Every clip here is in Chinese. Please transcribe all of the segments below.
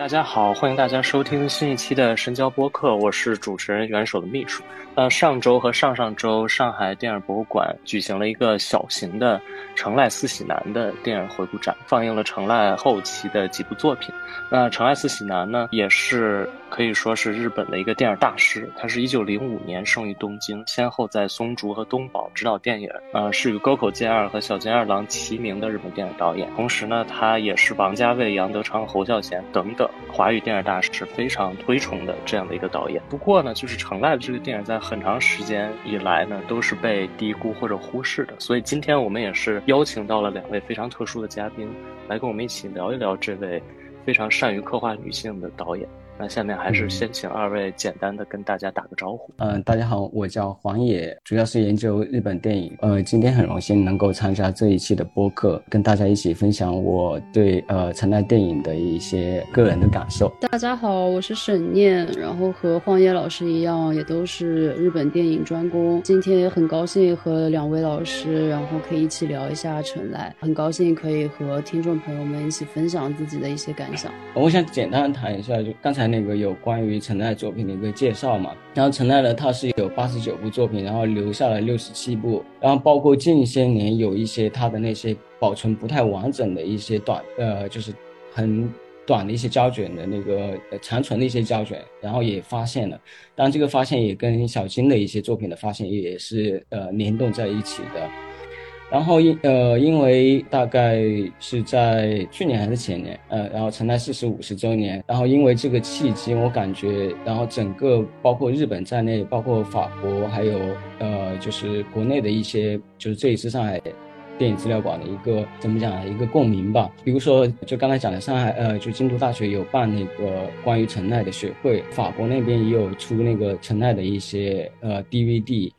大家好，欢迎大家收听新一期的深交播客，我是主持人元首的秘书。那，上周和上上周，上海电影博物馆举行了一个小型的成濑四喜男的电影回顾展，放映了成濑后期的几部作品。那成濑四喜男呢，也是。可以说是日本的一个电影大师，他是一九零五年生于东京，先后在松竹和东宝执导电影，呃，是与沟口健二和小津二郎齐名的日本电影导演。同时呢，他也是王家卫、杨德昌、侯孝贤等等华语电影大师非常推崇的这样的一个导演。不过呢，就是成濑的这个电影在很长时间以来呢，都是被低估或者忽视的。所以今天我们也是邀请到了两位非常特殊的嘉宾，来跟我们一起聊一聊这位非常善于刻画女性的导演。那下面还是先请二位简单的跟大家打个招呼。嗯，大家好，我叫黄野，主要是研究日本电影。呃，今天很荣幸能够参加这一期的播客，跟大家一起分享我对呃城奈电影的一些个人的感受。大家好，我是沈念，然后和黄野老师一样，也都是日本电影专攻。今天也很高兴和两位老师，然后可以一起聊一下城奈，很高兴可以和听众朋友们一起分享自己的一些感想。我想简单谈一下，就刚才。那个有关于陈奈作品的一个介绍嘛，然后陈奈呢，他是有八十九部作品，然后留下了六十七部，然后包括近些年有一些他的那些保存不太完整的一些短，呃，就是很短的一些胶卷的那个残存的一些胶卷，然后也发现了，当然这个发现也跟小金的一些作品的发现也是呃联动在一起的。然后因呃，因为大概是在去年还是前年，呃，然后成奈四十五十周年，然后因为这个契机，我感觉，然后整个包括日本在内，包括法国，还有呃，就是国内的一些，就是这一次上海电影资料馆的一个怎么讲一个共鸣吧。比如说，就刚才讲的上海，呃，就京都大学有办那个关于成奈的学会，法国那边也有出那个成奈的一些呃 DVD。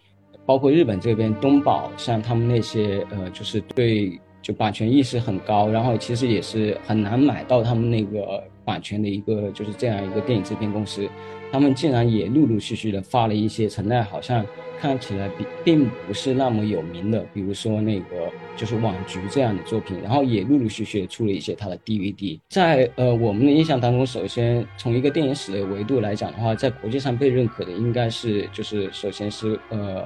包括日本这边东宝，像他们那些呃，就是对就版权意识很高，然后其实也是很难买到他们那个版权的一个就是这样一个电影制片公司，他们竟然也陆陆续续的发了一些存在好像看起来并并不是那么有名的，比如说那个就是网局这样的作品，然后也陆陆续续出了一些他的 DVD。在呃我们的印象当中，首先从一个电影史的维度来讲的话，在国际上被认可的应该是就是首先是呃。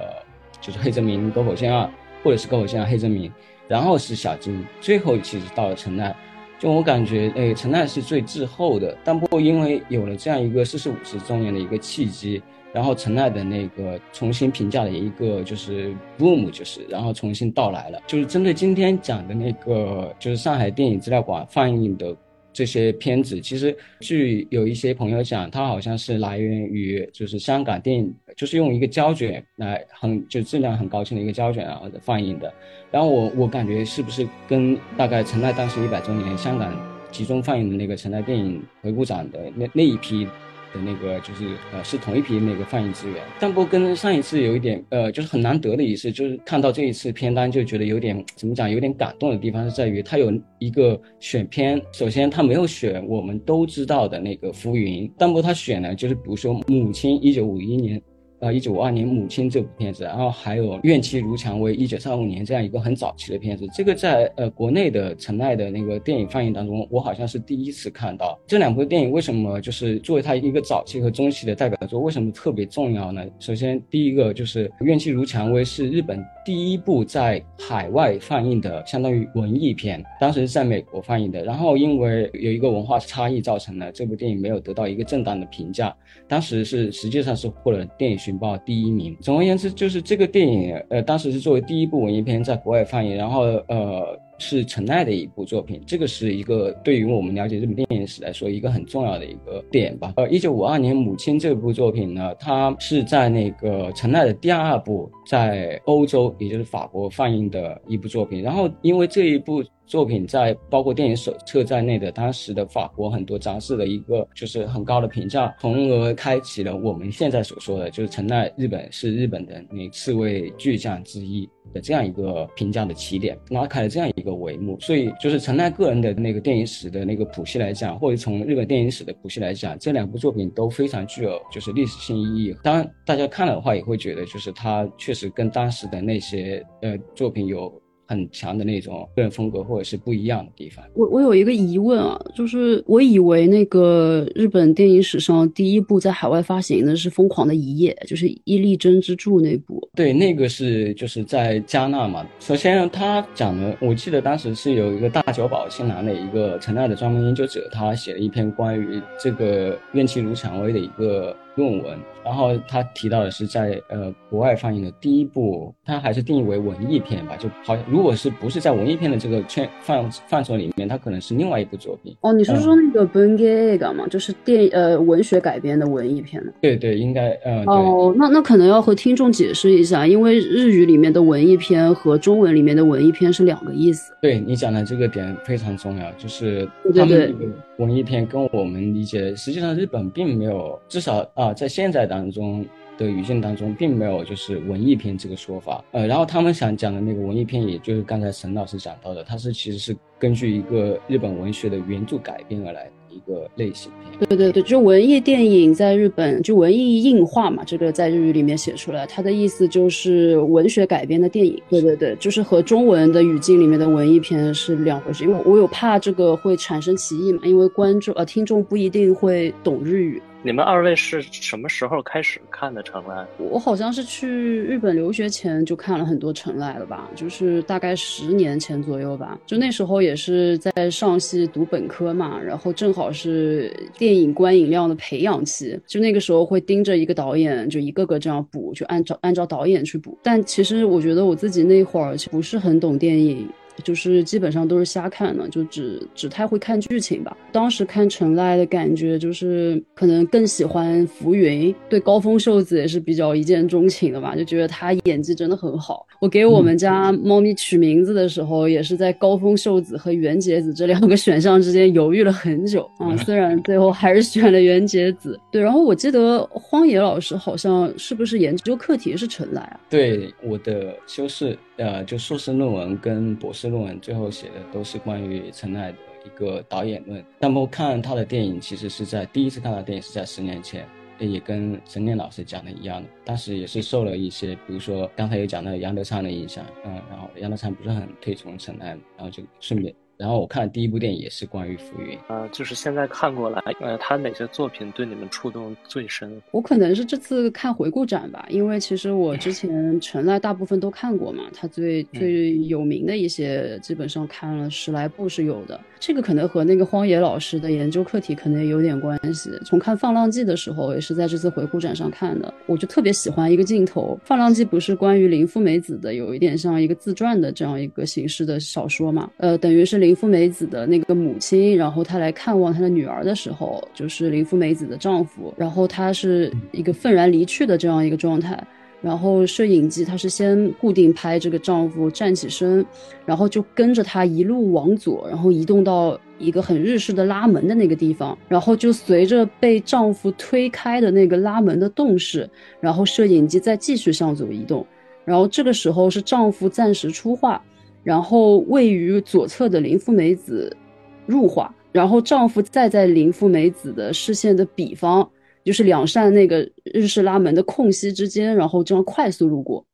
就是黑泽明、沟口线二，或者是沟口线二、黑泽明，然后是小金，最后其实到了陈奈。就我感觉，哎，陈奈是最滞后的。但不过因为有了这样一个四十五十周年的一个契机，然后陈奈的那个重新评价的一个就是 boom，就是然后重新到来了。就是针对今天讲的那个，就是上海电影资料馆放映的。这些片子其实，据有一些朋友讲，它好像是来源于就是香港电影，就是用一个胶卷来很就质量很高清的一个胶卷啊放映的。然后我我感觉是不是跟大概陈奈当时一百周年香港集中放映的那个陈奈电影回顾展的那那一批。的那个就是呃是同一批那个放映资源，但不跟上一次有一点呃就是很难得的一次，就是看到这一次片单就觉得有点怎么讲有点感动的地方是在于它有一个选片，首先他没有选我们都知道的那个浮云，但不他选了就是比如说母亲一九五一年。呃，一九五二年《母亲》这部片子，然后还有《怨气如蔷薇》一九三五年这样一个很早期的片子，这个在呃国内的陈奈的那个电影放映当中，我好像是第一次看到这两部电影。为什么就是作为他一个早期和中期的代表作，为什么特别重要呢？首先，第一个就是《怨气如蔷薇》是日本第一部在海外放映的相当于文艺片，当时是在美国放映的，然后因为有一个文化差异，造成了这部电影没有得到一个正当的评价。当时是实际上是获了电影寻报第一名。总而言之，就是这个电影，呃，当时是作为第一部文艺片在国外放映，然后呃是陈奈的一部作品，这个是一个对于我们了解日本电影史来说一个很重要的一个点吧。呃，一九五二年《母亲》这部作品呢，它是在那个陈奈的第二部在欧洲，也就是法国放映的一部作品。然后因为这一部作品在包括电影手册在内的当时的法国很多杂志的一个就是很高的评价，从而开启了我们现在所说的就是陈奈日本是日本的那四位巨匠之一的这样一个评价的起点，拉开了这样一个帷幕。所以就是陈奈个人的那个电影史的那个谱系来讲，或者从日本电影史的谱系来讲，这两部作品都非常具有就是历史性意义。当然，大家看了的话也会觉得就是他确实跟当时的那些呃作品有。很强的那种个人风格，或者是不一样的地方。我我有一个疑问啊，就是我以为那个日本电影史上第一部在海外发行的是《疯狂的一夜》，就是伊利真之助那部。对，那个是就是在加纳嘛。首先他讲的，我记得当时是有一个大久保新郎的一个陈奈的专门研究者，他写了一篇关于这个怨气如蔷薇的一个。论文，然后他提到的是在呃国外放映的第一部，他还是定义为文艺片吧，就好像如果是不是在文艺片的这个圈范范畴里面，它可能是另外一部作品。哦，你是说那个《b e n g a g a 吗？就是电呃文学改编的文艺片吗？对对，应该呃。哦，那那可能要和听众解释一下，因为日语里面的文艺片和中文里面的文艺片是两个意思。对你讲的这个点非常重要，就是他们文艺片跟我们理解，实际上日本并没有，至少啊。在现在当中的语境当中，并没有就是文艺片这个说法，呃，然后他们想讲的那个文艺片，也就是刚才沈老师讲到的，它是其实是根据一个日本文学的原著改编而来的一个类型片。对对对，就文艺电影在日本就文艺硬化嘛，这个在日语里面写出来，它的意思就是文学改编的电影。对对对，就是和中文的语境里面的文艺片是两回事，因为我有怕这个会产生歧义嘛，因为观众呃听众不一定会懂日语。你们二位是什么时候开始看的城濑？我好像是去日本留学前就看了很多城濑了吧，就是大概十年前左右吧。就那时候也是在上戏读本科嘛，然后正好是电影观影量的培养期，就那个时候会盯着一个导演，就一个个这样补，就按照按照导演去补。但其实我觉得我自己那会儿不是很懂电影。就是基本上都是瞎看的，就只只太会看剧情吧。当时看陈赖的感觉就是可能更喜欢浮云，对高峰秀子也是比较一见钟情的吧，就觉得他演技真的很好。我给我们家猫咪取名字的时候，也是在高峰秀子和袁洁子这两个选项之间犹豫了很久啊。虽然最后还是选了袁洁子。对，然后我记得荒野老师好像是不是研究课题是陈赖啊？对，我的修饰。呃，就硕士论文跟博士论文最后写的都是关于陈奈的一个导演论。那么看他的电影，其实是在第一次看到电影是在十年前，也跟陈念老师讲的一样的，当时也是受了一些，比如说刚才有讲到杨德昌的影响，嗯，然后杨德昌不是很推崇陈奈，然后就顺便。然后我看的第一部电影也是关于浮云，呃，就是现在看过来，呃，他哪些作品对你们触动最深？我可能是这次看回顾展吧，因为其实我之前 陈赖大部分都看过嘛，他最最有名的一些基本上看了十来部是有的。这个可能和那个荒野老师的研究课题可能也有点关系。从看《放浪记》的时候，也是在这次回顾展上看的，我就特别喜欢一个镜头，《放浪记》不是关于林芙美子的，有一点像一个自传的这样一个形式的小说嘛？呃，等于是林芙美子的那个母亲，然后她来看望她的女儿的时候，就是林芙美子的丈夫，然后她是一个愤然离去的这样一个状态。然后摄影机它是先固定拍这个丈夫站起身，然后就跟着他一路往左，然后移动到一个很日式的拉门的那个地方，然后就随着被丈夫推开的那个拉门的动势，然后摄影机再继续向左移动，然后这个时候是丈夫暂时出画，然后位于左侧的林芙美子入画，然后丈夫再在林芙美子的视线的彼方。就是两扇那个日式拉门的空隙之间，然后这样快速路过，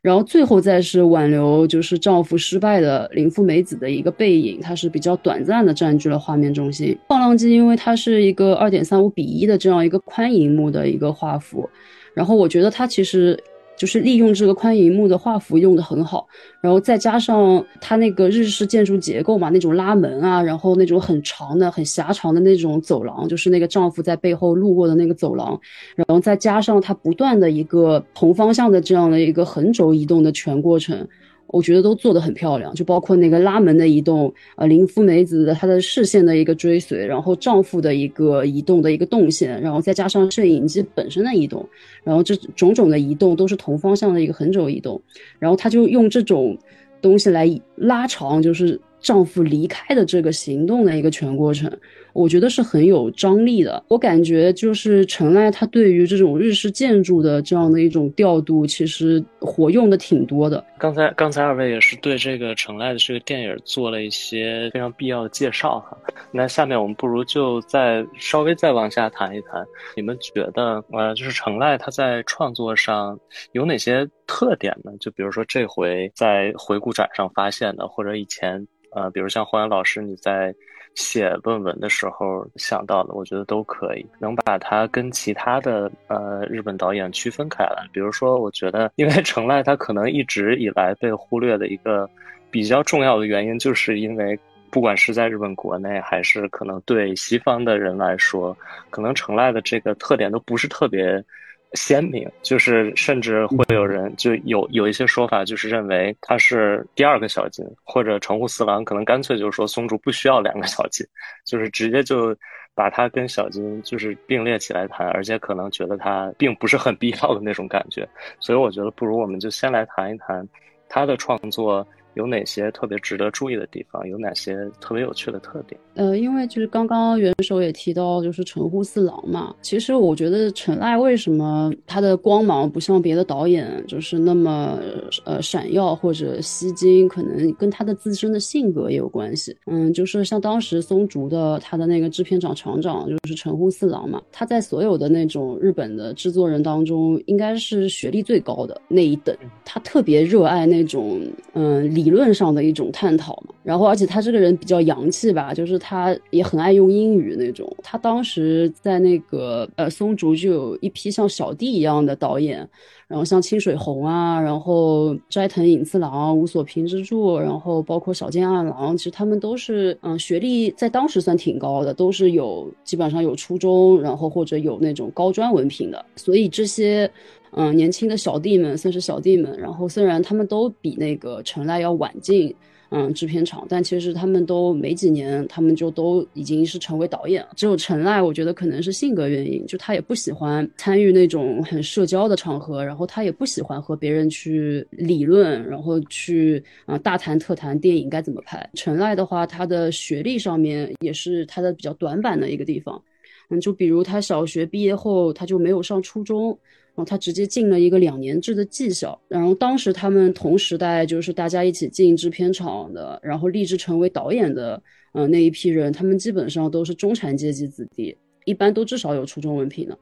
然后最后再是挽留就是丈夫失败的林芙美子的一个背影，它是比较短暂的占据了画面中心。放浪机因为它是一个二点三五比一的这样一个宽银幕的一个画幅，然后我觉得它其实。就是利用这个宽银幕的画幅用的很好，然后再加上它那个日式建筑结构嘛，那种拉门啊，然后那种很长的、很狭长的那种走廊，就是那个丈夫在背后路过的那个走廊，然后再加上它不断的一个同方向的这样的一个横轴移动的全过程。我觉得都做得很漂亮，就包括那个拉门的移动，呃，林芙梅子的她的视线的一个追随，然后丈夫的一个移动的一个动线，然后再加上摄影机本身的移动，然后这种种的移动都是同方向的一个横轴移动，然后他就用这种东西来拉长，就是丈夫离开的这个行动的一个全过程。我觉得是很有张力的。我感觉就是陈赖他对于这种日式建筑的这样的一种调度，其实活用的挺多的。刚才刚才二位也是对这个陈赖的这个电影做了一些非常必要的介绍哈。那下面我们不如就再稍微再往下谈一谈，你们觉得呃，就是陈赖他在创作上有哪些特点呢？就比如说这回在回顾展上发现的，或者以前呃，比如像黄岩老师你在。写论文的时候想到的，我觉得都可以，能把它跟其他的呃日本导演区分开来。比如说，我觉得因为成濑他可能一直以来被忽略的一个比较重要的原因，就是因为不管是在日本国内，还是可能对西方的人来说，可能成濑的这个特点都不是特别。鲜明，就是甚至会有人就有有一些说法，就是认为他是第二个小金，或者城户四郎可能干脆就是说松竹不需要两个小金，就是直接就把他跟小金就是并列起来谈，而且可能觉得他并不是很必要的那种感觉，所以我觉得不如我们就先来谈一谈他的创作。有哪些特别值得注意的地方？有哪些特别有趣的特点？呃，因为就是刚刚元首也提到，就是城户四郎嘛。其实我觉得陈赖为什么他的光芒不像别的导演就是那么呃闪耀或者吸睛，可能跟他的自身的性格也有关系。嗯，就是像当时松竹的他的那个制片厂厂长就是城户四郎嘛，他在所有的那种日本的制作人当中，应该是学历最高的那一等。他特别热爱那种嗯理。理论上的一种探讨嘛，然后而且他这个人比较洋气吧，就是他他也很爱用英语那种。他当时在那个呃松竹就有一批像小弟一样的导演，然后像清水红啊，然后斋藤隐次郎、无所平之助，然后包括小见二郎，其实他们都是嗯学历在当时算挺高的，都是有基本上有初中，然后或者有那种高专文凭的，所以这些。嗯，年轻的小弟们算是小弟们，然后虽然他们都比那个陈赖要晚进，嗯，制片厂，但其实他们都没几年，他们就都已经是成为导演了。只有陈赖，我觉得可能是性格原因，就他也不喜欢参与那种很社交的场合，然后他也不喜欢和别人去理论，然后去啊大谈特谈电影该怎么拍。陈赖的话，他的学历上面也是他的比较短板的一个地方，嗯，就比如他小学毕业后，他就没有上初中。然后他直接进了一个两年制的技校，然后当时他们同时代就是大家一起进制片厂的，然后立志成为导演的，嗯，那一批人，他们基本上都是中产阶级子弟，一般都至少有初中文凭的。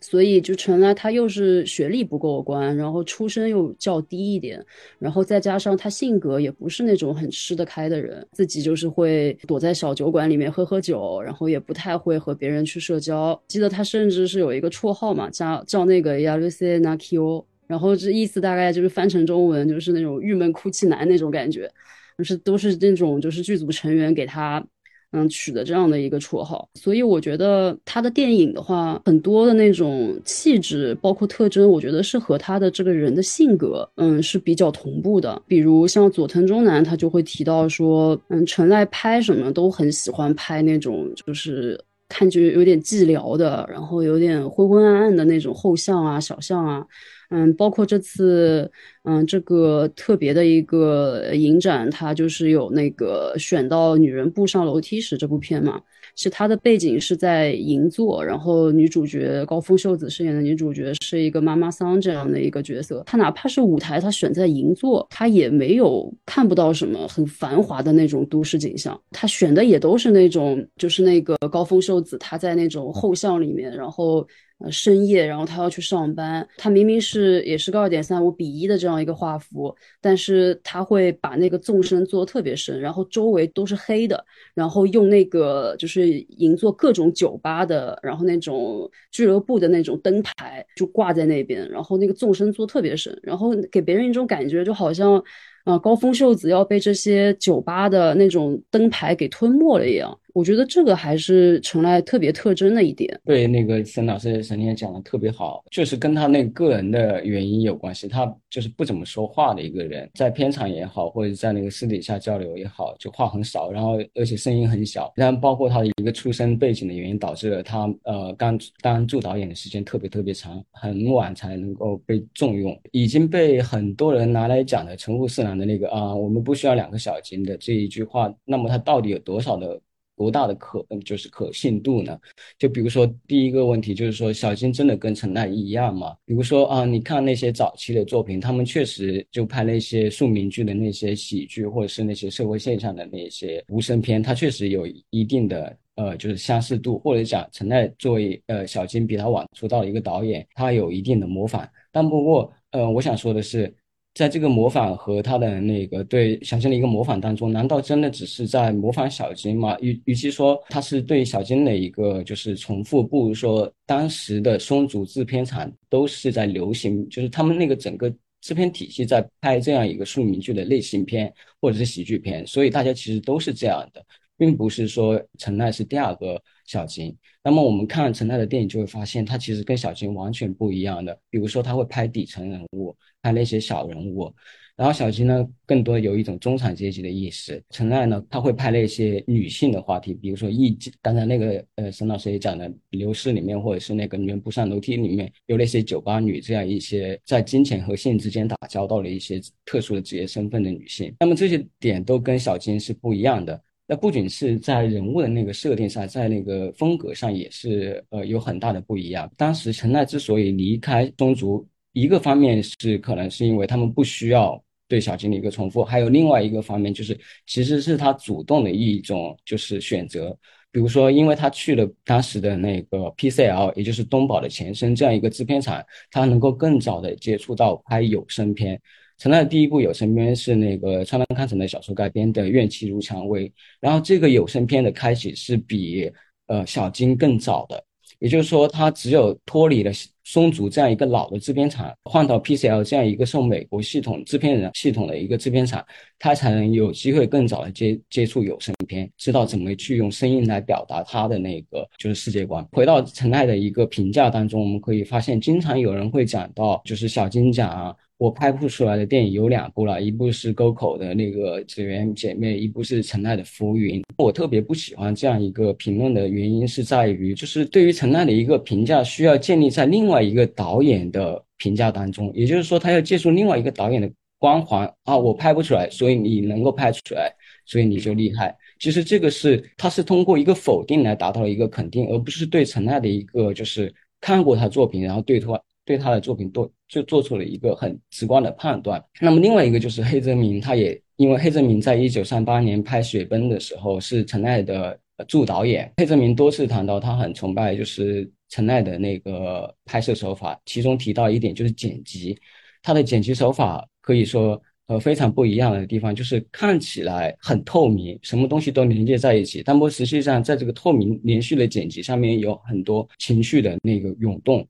所以就成了他又是学历不过关，然后出身又较低一点，然后再加上他性格也不是那种很吃得开的人，自己就是会躲在小酒馆里面喝喝酒，然后也不太会和别人去社交。记得他甚至是有一个绰号嘛，叫叫那个亚鲁塞纳基欧，然后这意思大概就是翻成中文就是那种郁闷哭泣男那种感觉，就是都是那种就是剧组成员给他。嗯，取的这样的一个绰号，所以我觉得他的电影的话，很多的那种气质，包括特征，我觉得是和他的这个人的性格，嗯，是比较同步的。比如像佐藤忠男，他就会提到说，嗯，陈赖拍什么都很喜欢拍那种，就是看就有点寂寥的，然后有点昏昏暗暗的那种后巷啊、小巷啊。嗯，包括这次，嗯，这个特别的一个影展，它就是有那个选到女人步上楼梯时这部片嘛，是它的背景是在银座，然后女主角高峰秀子饰演的女主角是一个妈妈桑这样的一个角色，她哪怕是舞台，她选在银座，她也没有看不到什么很繁华的那种都市景象，她选的也都是那种，就是那个高峰秀子她在那种后巷里面，然后。呃，深夜，然后他要去上班。他明明是也是个二点三五比一的这样一个画幅，但是他会把那个纵深做的特别深，然后周围都是黑的，然后用那个就是银座各种酒吧的，然后那种俱乐部的那种灯牌就挂在那边，然后那个纵深做特别深，然后给别人一种感觉就好像。啊，高峰秀子要被这些酒吧的那种灯牌给吞没了一样，我觉得这个还是陈来特别特征的一点。对，那个沈老师沈天讲的特别好，就是跟他那个人的原因有关系。他就是不怎么说话的一个人，在片场也好，或者在那个私底下交流也好，就话很少，然后而且声音很小。然后包括他的一个出身背景的原因，导致了他呃刚当助导演的时间特别特别长，很晚才能够被重用，已经被很多人拿来讲的陈户四郎的那个啊，我们不需要两个小金的这一句话，那么他到底有多少的？多大的可就是可信度呢？就比如说第一个问题就是说小金真的跟陈奈一样吗？比如说啊，你看那些早期的作品，他们确实就拍那些庶民剧的那些喜剧，或者是那些社会现象的那些无声片，它确实有一定的呃就是相似度，或者讲陈奈作为呃小金比他晚出道的一个导演，他有一定的模仿。但不过呃，我想说的是。在这个模仿和他的那个对小金的一个模仿当中，难道真的只是在模仿小金吗？与与其说他是对小金的一个就是重复，不如说当时的松竹制片厂都是在流行，就是他们那个整个制片体系在拍这样一个庶民剧的类型片或者是喜剧片，所以大家其实都是这样的，并不是说陈奈是第二个小金。那么我们看陈奈的电影就会发现，他其实跟小金完全不一样的。比如说他会拍底层人物。拍那些小人物，然后小金呢，更多有一种中产阶级的意识。陈奈呢，他会拍那些女性的话题，比如说艺，刚才那个呃沈老师也讲的《流失》里面，或者是那个女人不上楼梯里面有那些酒吧女这样一些在金钱和性之间打交道的一些特殊的职业身份的女性。那么这些点都跟小金是不一样的。那不仅是在人物的那个设定上，在那个风格上也是呃有很大的不一样。当时陈奈之所以离开宗族。一个方面是可能是因为他们不需要对小金的一个重复，还有另外一个方面就是其实是他主动的一种就是选择，比如说因为他去了当时的那个 PCL，也就是东宝的前身这样一个制片厂，他能够更早的接触到拍有声片。陈奈的第一部有声片是那个川端康成的小说改编的《怨气如蔷薇》，然后这个有声片的开启是比呃小金更早的。也就是说，他只有脱离了松竹这样一个老的制片厂，换到 PCL 这样一个受美国系统制片人系统的一个制片厂，他才能有机会更早的接接触有声片，知道怎么去用声音来表达他的那个就是世界观。回到陈奈的一个评价当中，我们可以发现，经常有人会讲到，就是小金讲啊。我拍不出来的电影有两部了，一部是沟口的那个紫园姐妹，一部是陈奈的浮云。我特别不喜欢这样一个评论的原因是在于，就是对于陈奈的一个评价需要建立在另外一个导演的评价当中，也就是说，他要借助另外一个导演的光环啊，我拍不出来，所以你能够拍出来，所以你就厉害。其实这个是他是通过一个否定来达到了一个肯定，而不是对陈奈的一个就是看过他作品，然后对他。对他的作品做就做出了一个很直观的判断。那么另外一个就是黑泽明，他也因为黑泽明在一九三八年拍《雪崩》的时候是陈奈的助导演。黑泽明多次谈到他很崇拜就是陈奈的那个拍摄手法，其中提到一点就是剪辑，他的剪辑手法可以说呃非常不一样的地方就是看起来很透明，什么东西都连接在一起，但不实际上在这个透明连续的剪辑上面有很多情绪的那个涌动。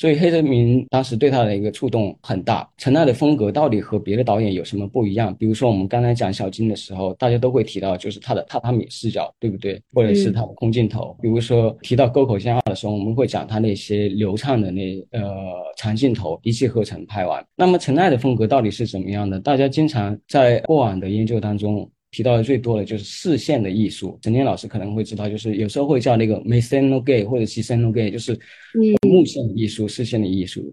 所以黑泽明当时对他的一个触动很大。陈奈的风格到底和别的导演有什么不一样？比如说我们刚才讲小金的时候，大家都会提到就是他的榻榻米视角，对不对？或者是他的空镜头。比如说提到沟口健二的时候，我们会讲他那些流畅的那呃长镜头，一气呵成拍完。那么陈奈的风格到底是怎么样的？大家经常在过往的研究当中。提到的最多的就是视线的艺术，陈天老师可能会知道，就是有时候会叫那个 “meseno gay” 或者 “siseno gay”，就是目线艺术、视线的艺术。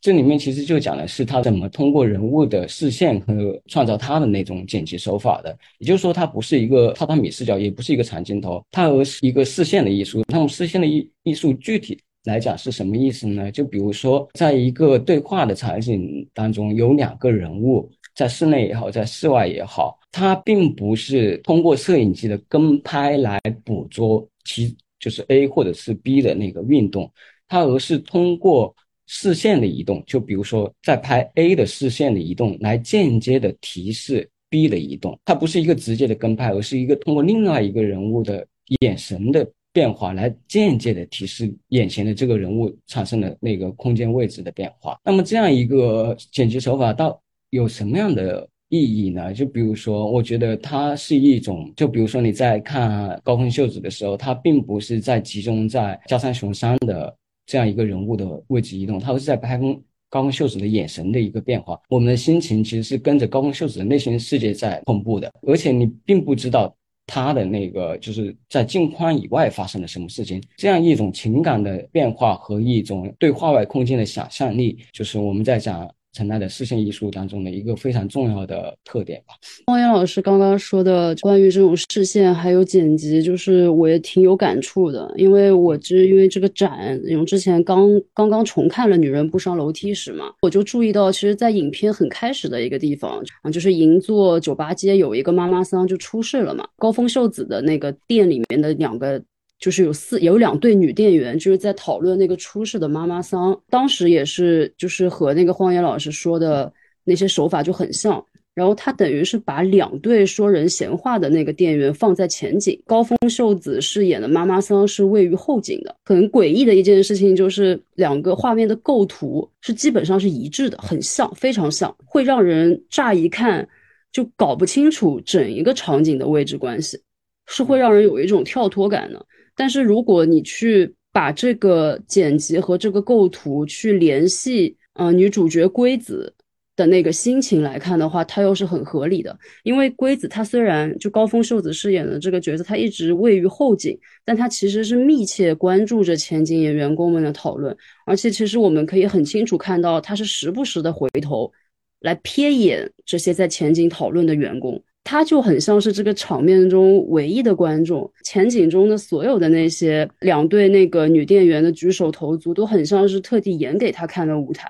这里面其实就讲的是他怎么通过人物的视线和创造他的那种剪辑手法的。也就是说，它不是一个榻榻米视角，也不是一个长镜头，它而是一个视线的艺术。那么视线的艺艺术具体来讲是什么意思呢？就比如说，在一个对话的场景当中，有两个人物。在室内也好，在室外也好，它并不是通过摄影机的跟拍来捕捉其就是 A 或者是 B 的那个运动，它而是通过视线的移动，就比如说在拍 A 的视线的移动来间接的提示 B 的移动，它不是一个直接的跟拍，而是一个通过另外一个人物的眼神的变化来间接的提示眼前的这个人物产生的那个空间位置的变化。那么这样一个剪辑手法到。有什么样的意义呢？就比如说，我觉得它是一种，就比如说你在看高峰秀子的时候，它并不是在集中在加山雄三的这样一个人物的位置移动，它是在拍风高峰秀子的眼神的一个变化。我们的心情其实是跟着高峰秀子的内心世界在同步的，而且你并不知道他的那个就是在镜框以外发生了什么事情。这样一种情感的变化和一种对画外空间的想象力，就是我们在讲。陈奈的视线艺术当中的一个非常重要的特点吧。方言老师刚刚说的关于这种视线还有剪辑，就是我也挺有感触的，因为我就是因为这个展，因为之前刚刚刚重看了《女人不上楼梯》时嘛，我就注意到，其实，在影片很开始的一个地方啊，就是银座酒吧街有一个妈妈桑就出事了嘛，高峰秀子的那个店里面的两个。就是有四有两对女店员，就是在讨论那个出事的妈妈桑。当时也是，就是和那个荒野老师说的那些手法就很像。然后他等于是把两对说人闲话的那个店员放在前景，高峰秀子饰演的妈妈桑是位于后景的。很诡异的一件事情就是，两个画面的构图是基本上是一致的，很像，非常像，会让人乍一看就搞不清楚整一个场景的位置关系，是会让人有一种跳脱感的。但是如果你去把这个剪辑和这个构图去联系，呃，女主角龟子的那个心情来看的话，它又是很合理的。因为龟子她虽然就高峰秀子饰演的这个角色，她一直位于后景，但她其实是密切关注着前景演员工们的讨论，而且其实我们可以很清楚看到，她是时不时的回头来瞥眼这些在前景讨论的员工。他就很像是这个场面中唯一的观众，前景中的所有的那些两对那个女店员的举手投足，都很像是特地演给他看的舞台，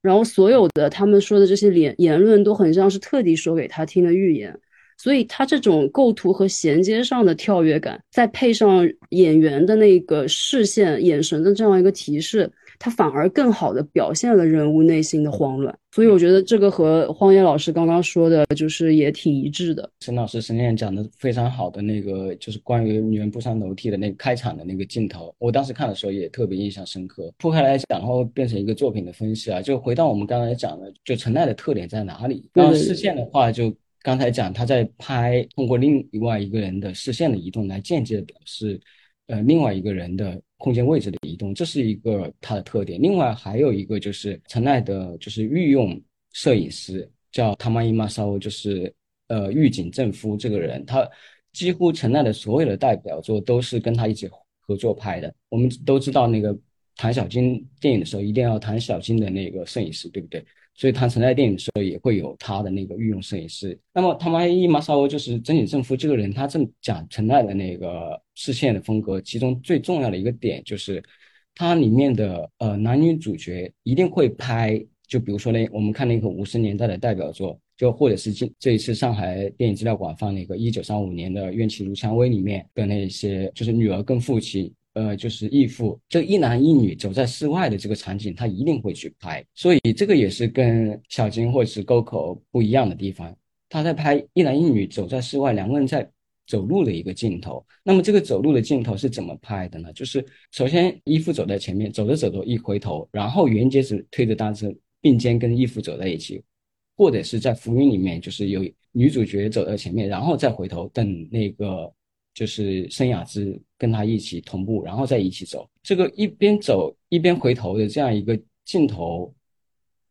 然后所有的他们说的这些言言论，都很像是特地说给他听的预言。所以他这种构图和衔接上的跳跃感，再配上演员的那个视线、眼神的这样一个提示。他反而更好的表现了人物内心的慌乱，所以我觉得这个和荒野老师刚刚说的，就是也挺一致的。沈老师沈念讲的非常好的那个，就是关于女人不上楼梯的那个开场的那个镜头，我当时看的时候也特别印象深刻。铺开来讲，然后变成一个作品的分析啊，就回到我们刚才讲的，就陈奈的特点在哪里？然后视线的话，就刚才讲他在拍，通过另外一个人的视线的移动来间接的表示，呃，另外一个人的。空间位置的移动，这是一个它的特点。另外还有一个就是陈奈的，就是御用摄影师叫塔玛伊马沙就是呃御景正夫这个人，他几乎陈奈的所有的代表作都是跟他一起合作拍的。我们都知道那个谈小金电影的时候，一定要谈小金的那个摄影师，对不对？所以他陈奈电影的时候，也会有他的那个御用摄影师。那么他玛伊马沙欧就是真井正夫这个人，他正讲陈奈的那个视线的风格，其中最重要的一个点就是，它里面的呃男女主角一定会拍，就比如说呢，我们看那个五十年代的代表作，就或者是今这一次上海电影资料馆放那个一九三五年的《怨气如蔷薇》里面的那些，就是女儿跟父亲。呃，就是义父，这一男一女走在室外的这个场景，他一定会去拍，所以这个也是跟小金或者是沟口不一样的地方。他在拍一男一女走在室外，两个人在走路的一个镜头。那么这个走路的镜头是怎么拍的呢？就是首先义父走在前面，走着走着一回头，然后袁洁子推着单车并肩跟义父走在一起，或者是在浮云里面，就是有女主角走在前面，然后再回头等那个。就是申雅芝跟他一起同步，然后再一起走。这个一边走一边回头的这样一个镜头，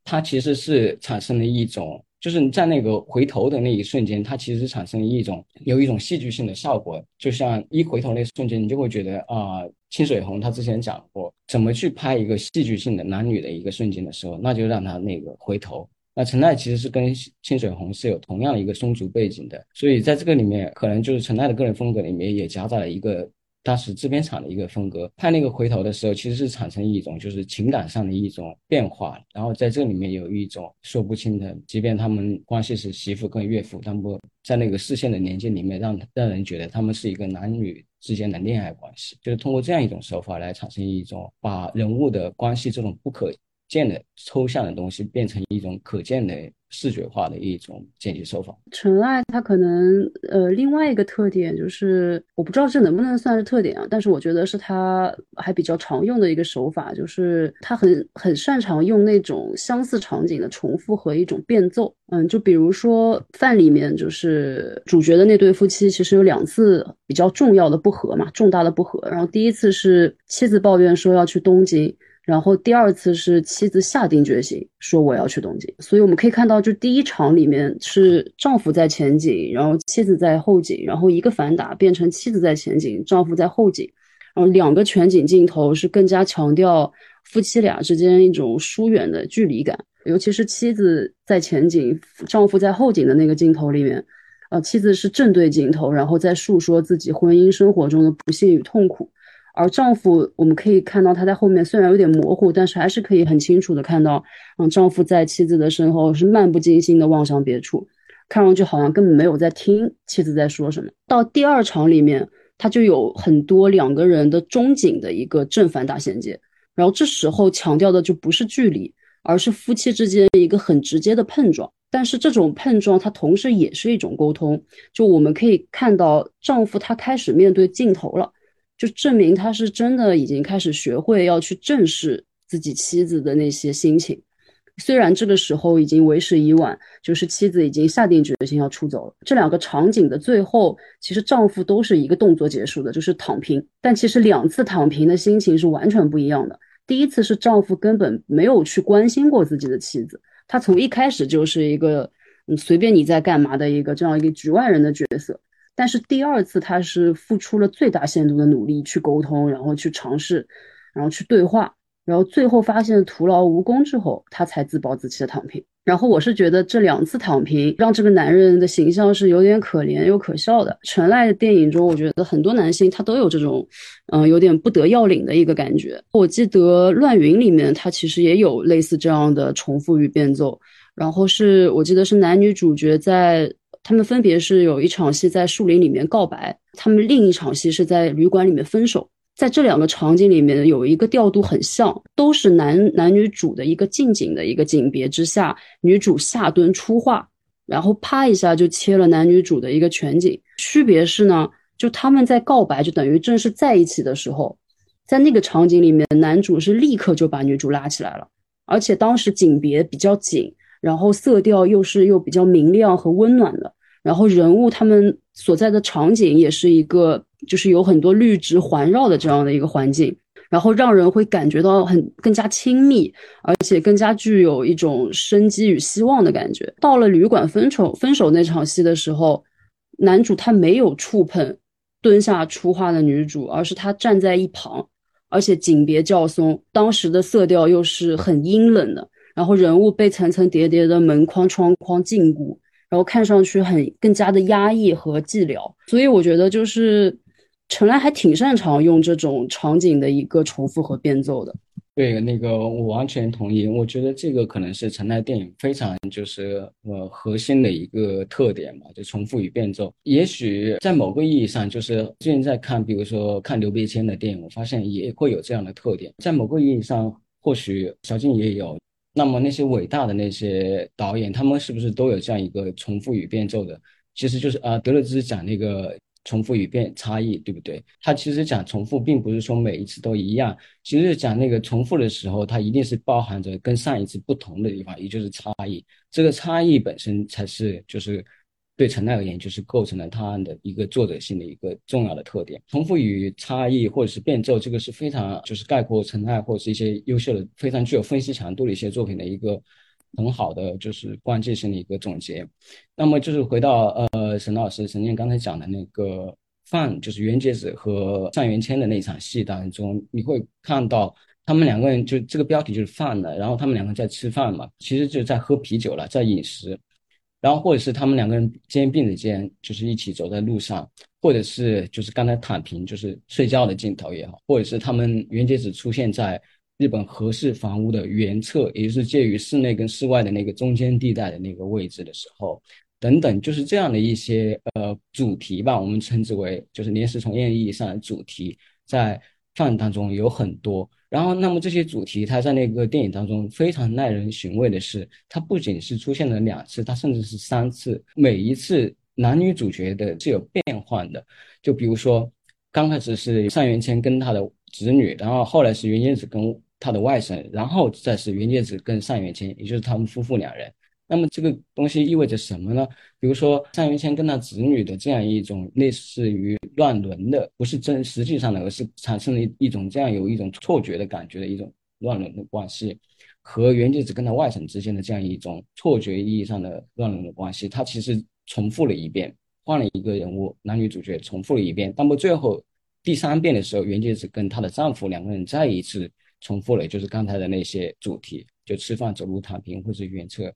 它其实是产生了一种，就是你在那个回头的那一瞬间，它其实产生了一种有一种戏剧性的效果。就像一回头那瞬间，你就会觉得啊，清水红他之前讲过，怎么去拍一个戏剧性的男女的一个瞬间的时候，那就让他那个回头。那陈奈其实是跟清水红是有同样的一个松竹背景的，所以在这个里面，可能就是陈奈的个人风格里面也夹杂了一个当时制片厂的一个风格。拍那个回头的时候，其实是产生一种就是情感上的一种变化，然后在这里面有一种说不清的，即便他们关系是媳妇跟岳父，但不在那个视线的连接里面，让让人觉得他们是一个男女之间的恋爱关系，就是通过这样一种手法来产生一种把人物的关系这种不可。见的抽象的东西变成一种可见的。视觉化的一种剪辑手法。陈爱它可能呃另外一个特点就是，我不知道这能不能算是特点啊，但是我觉得是它还比较常用的一个手法，就是它很很擅长用那种相似场景的重复和一种变奏。嗯，就比如说《饭》里面就是主角的那对夫妻，其实有两次比较重要的不和嘛，重大的不和。然后第一次是妻子抱怨说要去东京。然后第二次是妻子下定决心说我要去东京，所以我们可以看到，就第一场里面是丈夫在前景，然后妻子在后景，然后一个反打变成妻子在前景，丈夫在后景，然后两个全景镜头是更加强调夫妻俩之间一种疏远的距离感，尤其是妻子在前景，丈夫在后景的那个镜头里面，呃，妻子是正对镜头，然后在诉说自己婚姻生活中的不幸与痛苦。而丈夫，我们可以看到他在后面虽然有点模糊，但是还是可以很清楚的看到，嗯，丈夫在妻子的身后是漫不经心的望向别处，看上去好像根本没有在听妻子在说什么。到第二场里面，他就有很多两个人的中景的一个正反打衔接，然后这时候强调的就不是距离，而是夫妻之间一个很直接的碰撞。但是这种碰撞，它同时也是一种沟通。就我们可以看到，丈夫他开始面对镜头了。就证明他是真的已经开始学会要去正视自己妻子的那些心情，虽然这个时候已经为时已晚，就是妻子已经下定决心要出走了。这两个场景的最后，其实丈夫都是一个动作结束的，就是躺平。但其实两次躺平的心情是完全不一样的。第一次是丈夫根本没有去关心过自己的妻子，他从一开始就是一个嗯随便你在干嘛的一个这样一个局外人的角色。但是第二次，他是付出了最大限度的努力去沟通，然后去尝试，然后去对话，然后最后发现徒劳无功之后，他才自暴自弃的躺平。然后我是觉得这两次躺平让这个男人的形象是有点可怜又可笑的。陈赖的电影中，我觉得很多男性他都有这种，嗯，有点不得要领的一个感觉。我记得《乱云》里面他其实也有类似这样的重复与变奏。然后是我记得是男女主角在。他们分别是有一场戏在树林里面告白，他们另一场戏是在旅馆里面分手。在这两个场景里面，有一个调度很像，都是男男女主的一个近景的一个景别之下，女主下蹲出画，然后啪一下就切了男女主的一个全景。区别是呢，就他们在告白，就等于正式在一起的时候，在那个场景里面，男主是立刻就把女主拉起来了，而且当时景别比较紧。然后色调又是又比较明亮和温暖的，然后人物他们所在的场景也是一个，就是有很多绿植环绕的这样的一个环境，然后让人会感觉到很更加亲密，而且更加具有一种生机与希望的感觉。到了旅馆分手分手那场戏的时候，男主他没有触碰蹲下出画的女主，而是他站在一旁，而且景别较松，当时的色调又是很阴冷的。然后人物被层层叠叠的门框窗框禁锢，然后看上去很更加的压抑和寂寥，所以我觉得就是陈岚还挺擅长用这种场景的一个重复和变奏的。对，那个我完全同意，我觉得这个可能是陈来电影非常就是呃核心的一个特点嘛，就重复与变奏。也许在某个意义上，就是最近在看，比如说看刘别谦的电影，我发现也会有这样的特点。在某个意义上，或许小静也有。那么那些伟大的那些导演，他们是不是都有这样一个重复与变奏的？其实就是啊，德勒兹讲那个重复与变差异，对不对？他其实讲重复，并不是说每一次都一样，其实讲那个重复的时候，它一定是包含着跟上一次不同的地方，也就是差异。这个差异本身才是就是。对陈奈而言，就是构成了他的一个作者性的一个重要的特点。重复与差异，或者是变奏，这个是非常就是概括陈奈或者是一些优秀的、非常具有分析强度的一些作品的一个很好的就是关键性的一个总结。那么就是回到呃沈老师陈念刚才讲的那个饭，就是袁洁子和尚元谦的那场戏当中，你会看到他们两个人就这个标题就是饭了，然后他们两个在吃饭嘛，其实就是在喝啤酒了，在饮食。然后，或者是他们两个人肩并着肩，就是一起走在路上，或者是就是刚才躺平，就是睡觉的镜头也好，或者是他们袁洁子出现在日本和式房屋的原侧，也就是介于室内跟室外的那个中间地带的那个位置的时候，等等，就是这样的一些呃主题吧，我们称之为就是连石从业意义上的主题，在范当中有很多。然后，那么这些主题，它在那个电影当中非常耐人寻味的是，它不仅是出现了两次，它甚至是三次，每一次男女主角的是有变换的。就比如说，刚开始是上元谦跟他的侄女，然后后来是袁洁子跟他的外甥，然后再是袁洁子跟上元谦，也就是他们夫妇两人。那么这个东西意味着什么呢？比如说单元谦跟他子女的这样一种类似于乱伦的，不是真实际上的，而是产生了一一种这样有一种错觉的感觉的一种乱伦的关系，和袁洁子跟他外甥之间的这样一种错觉意义上的乱伦的关系，他其实重复了一遍，换了一个人物，男女主角重复了一遍。那么最后第三遍的时候，袁洁子跟她的丈夫两个人再一次重复了，就是刚才的那些主题，就吃饭、走路、躺平或者原车。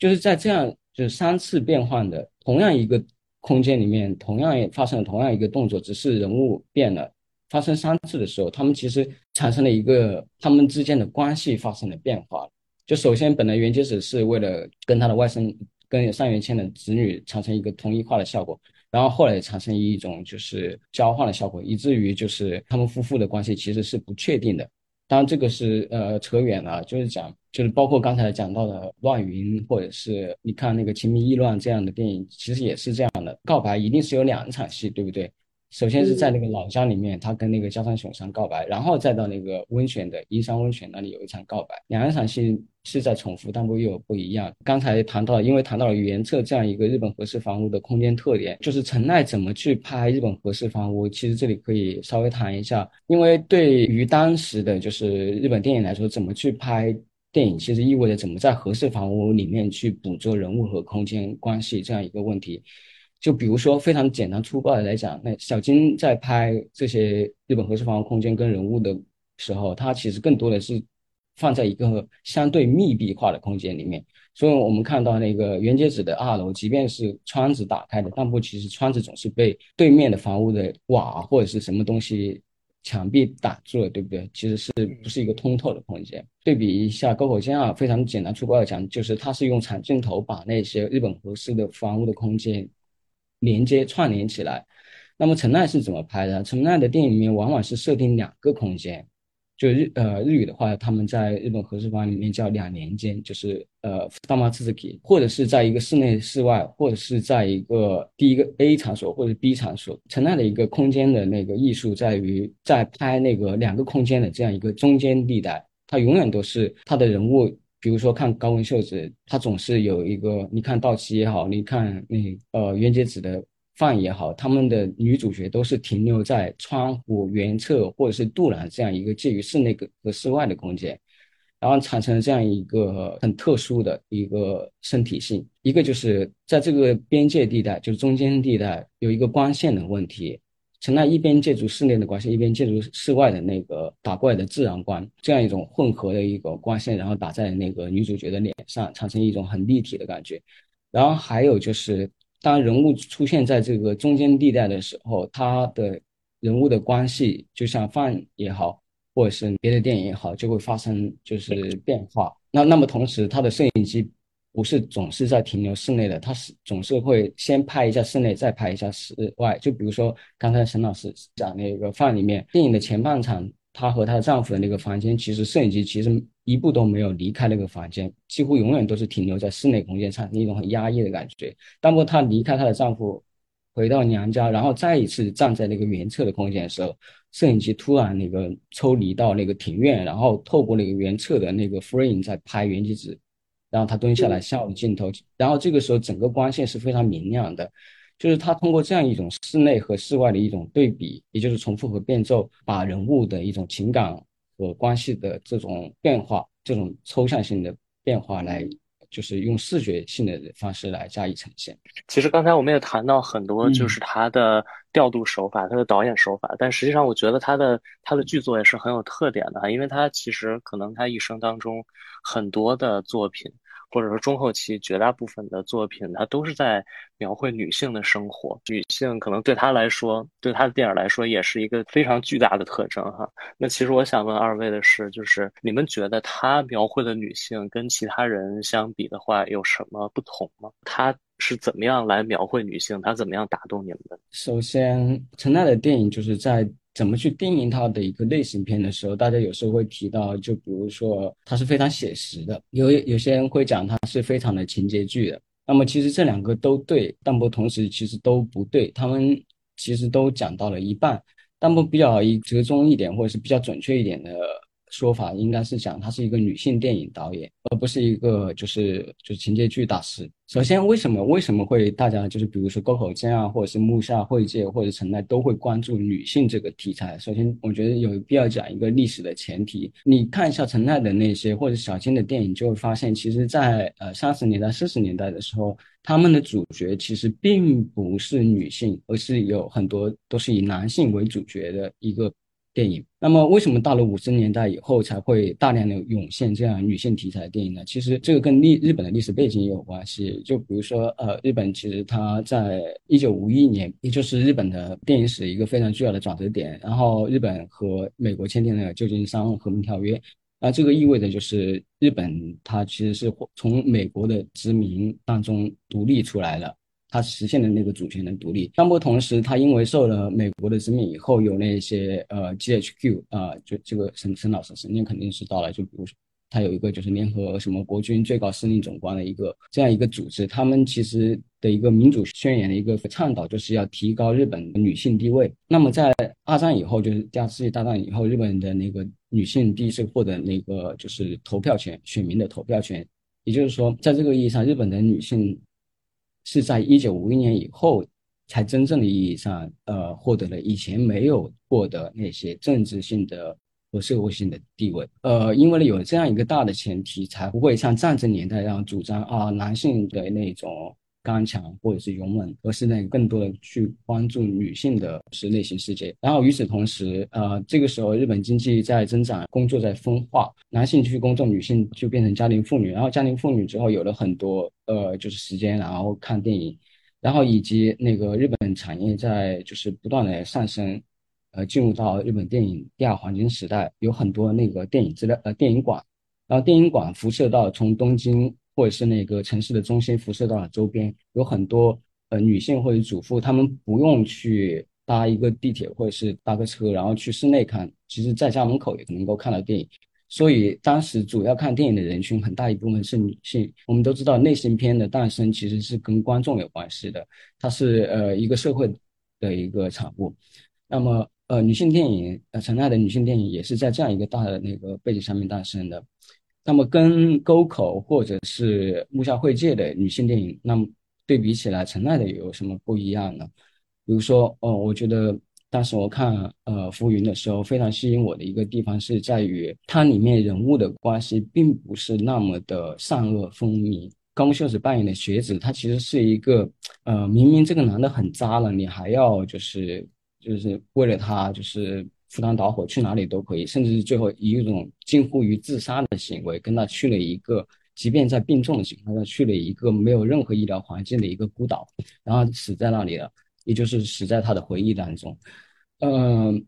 就是在这样就是三次变换的同样一个空间里面，同样也发生了同样一个动作，只是人物变了。发生三次的时候，他们其实产生了一个他们之间的关系发生了变化。就首先，本来袁洁子是为了跟他的外甥跟上元谦的子女产生一个同一化的效果，然后后来产生一种就是交换的效果，以至于就是他们夫妇的关系其实是不确定的。当然，这个是呃扯远了，就是讲。就是包括刚才讲到的《乱云》，或者是你看那个《情迷意乱》这样的电影，其实也是这样的。告白一定是有两场戏，对不对？首先是在那个老家里面，他跟那个加山雄三告白，然后再到那个温泉的伊山温泉那里有一场告白，两场戏是在重复，但不又有不一样。刚才谈到，因为谈到了原策这样一个日本和式房屋的空间特点，就是陈奈怎么去拍日本和式房屋，其实这里可以稍微谈一下，因为对于当时的就是日本电影来说，怎么去拍。电影其实意味着怎么在合适房屋里面去捕捉人物和空间关系这样一个问题。就比如说非常简单粗暴的来讲，那小金在拍这些日本合适房屋空间跟人物的时候，他其实更多的是放在一个相对密闭化的空间里面。所以我们看到那个原洁子的二楼，即便是窗子打开的，但不其实窗子总是被对面的房屋的瓦或者是什么东西。墙壁挡住了，对不对？其实是不是一个通透的空间？对比一下沟口健二，非常简单粗暴的讲，就是他是用长镜头把那些日本合适的房屋的空间连接串联起来。那么陈奈是怎么拍的？陈奈的电影里面往往是设定两个空间。就日呃日语的话，他们在日本和式房里面叫两连间，就是呃大妈自己，或者是在一个室内室外，或者是在一个第一个 A 场所或者 B 场所。陈奈的一个空间的那个艺术在于在拍那个两个空间的这样一个中间地带，他永远都是他的人物，比如说看高文秀子，他总是有一个，你看道奇也好，你看那呃袁洁子的。范也好，他们的女主角都是停留在窗户、原侧或者是杜兰这样一个介于室内和室外的空间，然后产生了这样一个很特殊的一个身体性。一个就是在这个边界地带，就是中间地带有一个光线的问题，陈奈一边借助室内的光线，一边借助室外的那个打怪的自然光，这样一种混合的一个光线，然后打在那个女主角的脸上，产生一种很立体的感觉。然后还有就是。当人物出现在这个中间地带的时候，他的人物的关系，就像饭也好，或者是别的电影也好，就会发生就是变化。那那么同时，他的摄影机不是总是在停留室内的，他是总是会先拍一下室内，再拍一下室外。就比如说刚才沈老师讲那个饭里面，电影的前半场。她和她的丈夫的那个房间，其实摄影机其实一步都没有离开那个房间，几乎永远都是停留在室内空间，上，那种很压抑的感觉。当不她离开她的丈夫，回到娘家，然后再一次站在那个原侧的空间的时候，摄影机突然那个抽离到那个庭院，然后透过那个原侧的那个 frame 在拍原机子，然后他蹲下来笑的镜头，然后这个时候整个光线是非常明亮的。就是他通过这样一种室内和室外的一种对比，也就是重复和变奏，把人物的一种情感和关系的这种变化，这种抽象性的变化来，就是用视觉性的方式来加以呈现。其实刚才我们也谈到很多，就是他的调度手法，他的导演手法，但实际上我觉得他的他的剧作也是很有特点的，因为他其实可能他一生当中很多的作品。或者说中后期绝大部分的作品，它都是在描绘女性的生活。女性可能对他来说，对他的电影来说，也是一个非常巨大的特征哈。那其实我想问二位的是，就是你们觉得他描绘的女性跟其他人相比的话，有什么不同吗？他是怎么样来描绘女性？他怎么样打动你们的？首先，陈奈的电影就是在怎么去定义它的一个类型片的时候，大家有时候会提到，就比如说它是非常写实的，有有些人会讲它是非常的情节剧的。那么其实这两个都对，但不同时其实都不对，他们其实都讲到了一半，但不比较一折中一点，或者是比较准确一点的。说法应该是讲她是一个女性电影导演，而不是一个就是就是情节剧大师。首先，为什么为什么会大家就是比如说沟口健啊，或者是木下惠介或者陈奈都会关注女性这个题材？首先，我觉得有必要讲一个历史的前提。你看一下陈奈的那些或者小金的电影，就会发现，其实，在呃三十年代、四十年代的时候，他们的主角其实并不是女性，而是有很多都是以男性为主角的一个。电影，那么为什么到了五十年代以后才会大量的涌现这样女性题材的电影呢？其实这个跟历日本的历史背景也有关系。就比如说，呃，日本其实它在一九五一年，也就是日本的电影史一个非常重要的转折点。然后日本和美国签订了旧金山和平条约，那这个意味着就是日本它其实是从美国的殖民当中独立出来了。他实现了那个主权的独立，但不同时，他因为受了美国的殖民以后，有那些呃 GHQ 啊，就这个沈沈老师沈念肯定是到了，就比如说他有一个就是联合什么国军最高司令总官的一个这样一个组织，他们其实的一个民主宣言的一个倡导就是要提高日本女性地位。那么在二战以后，就是第二次世界大战以后，日本的那个女性第一次获得那个就是投票权，选民的投票权，也就是说，在这个意义上，日本的女性。是在一九五一年以后，才真正的意义上，呃，获得了以前没有获得那些政治性的和社会性的地位。呃，因为呢，有这样一个大的前提，才不会像战争年代那样主张啊，男性的那种。刚强或者是勇猛，而是呢更多的去关注女性的是内心世界。然后与此同时，呃，这个时候日本经济在增长，工作在分化，男性去工作，女性就变成家庭妇女。然后家庭妇女之后有了很多呃就是时间，然后看电影，然后以及那个日本产业在就是不断的上升，呃，进入到日本电影第二黄金时代，有很多那个电影资料呃电影馆，然后电影馆辐射到从东京。或者是那个城市的中心辐射到了周边，有很多呃女性或者主妇，她们不用去搭一个地铁或者是搭个车，然后去室内看，其实在家门口也能够看到电影。所以当时主要看电影的人群很大一部分是女性。我们都知道，类型片的诞生其实是跟观众有关系的，它是呃一个社会的一个产物。那么呃女性电影呃陈爱的女性电影也是在这样一个大的那个背景上面诞生的。那么跟沟口或者是木下惠介的女性电影，那么对比起来，陈奈的有什么不一样呢？比如说，哦，我觉得当时我看呃《浮云》的时候，非常吸引我的一个地方是在于它里面人物的关系并不是那么的善恶分明。高木秀子扮演的学子，他其实是一个呃，明明这个男的很渣了，你还要就是就是为了他就是。赴汤蹈火去哪里都可以，甚至是最后以一种近乎于自杀的行为，跟他去了一个，即便在病重的情况下，去了一个没有任何医疗环境的一个孤岛，然后死在那里了，也就是死在他的回忆当中。嗯，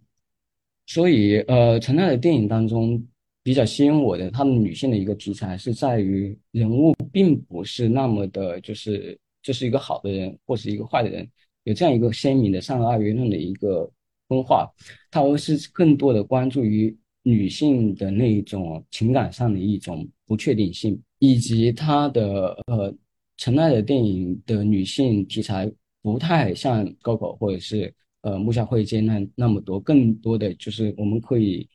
所以呃，陈奈的电影当中比较吸引我的，他们女性的一个题材是在于人物并不是那么的，就是这是一个好的人或是一个坏的人，有这样一个鲜明的善恶二元论的一个。分化，它而是更多的关注于女性的那一种情感上的一种不确定性，以及她的呃，陈奈的电影的女性题材不太像高考或者是呃木下惠介那那么多，更多的就是我们可以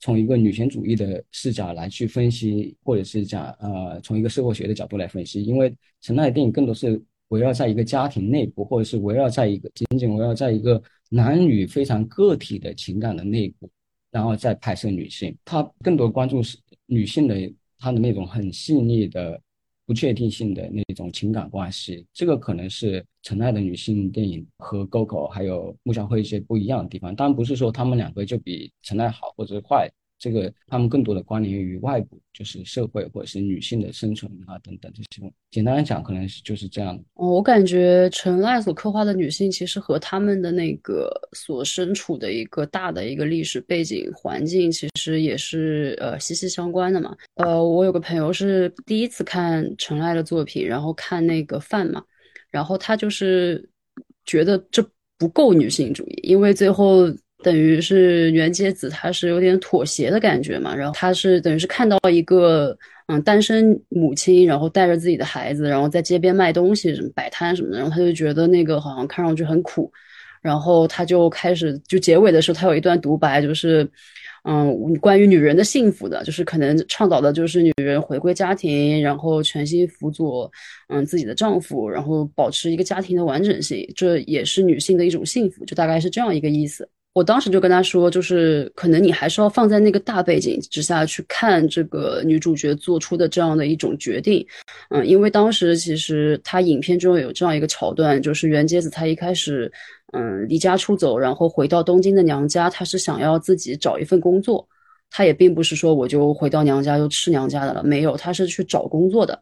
从一个女权主义的视角来去分析，或者是讲呃从一个社会学的角度来分析，因为陈奈的电影更多是围绕在一个家庭内部，或者是围绕在一个仅仅围绕在一个。男女非常个体的情感的内部，然后再拍摄女性，他更多关注是女性的她的那种很细腻的不确定性的那种情感关系。这个可能是陈爱的女性电影和 GoGo 还有穆小慧一些不一样的地方。当然不是说他们两个就比陈爱好或者是坏。这个他们更多的关联于外部，就是社会或者是女性的生存啊等等这些。简单来讲，可能是就是这样的。哦，我感觉陈赖所刻画的女性，其实和他们的那个所身处的一个大的一个历史背景环境，其实也是呃息息相关的嘛。呃，我有个朋友是第一次看陈赖的作品，然后看那个饭嘛，然后他就是觉得这不够女性主义，因为最后。等于是袁洁子，她是有点妥协的感觉嘛。然后她是等于是看到一个嗯单身母亲，然后带着自己的孩子，然后在街边卖东西什么摆摊什么的，然后她就觉得那个好像看上去很苦，然后她就开始就结尾的时候，她有一段独白，就是嗯关于女人的幸福的，就是可能倡导的就是女人回归家庭，然后全心辅佐嗯自己的丈夫，然后保持一个家庭的完整性，这也是女性的一种幸福，就大概是这样一个意思。我当时就跟他说，就是可能你还是要放在那个大背景之下去看这个女主角做出的这样的一种决定，嗯，因为当时其实她影片中有这样一个桥段，就是袁杰子她一开始，嗯，离家出走，然后回到东京的娘家，她是想要自己找一份工作，她也并不是说我就回到娘家就吃娘家的了，没有，她是去找工作的。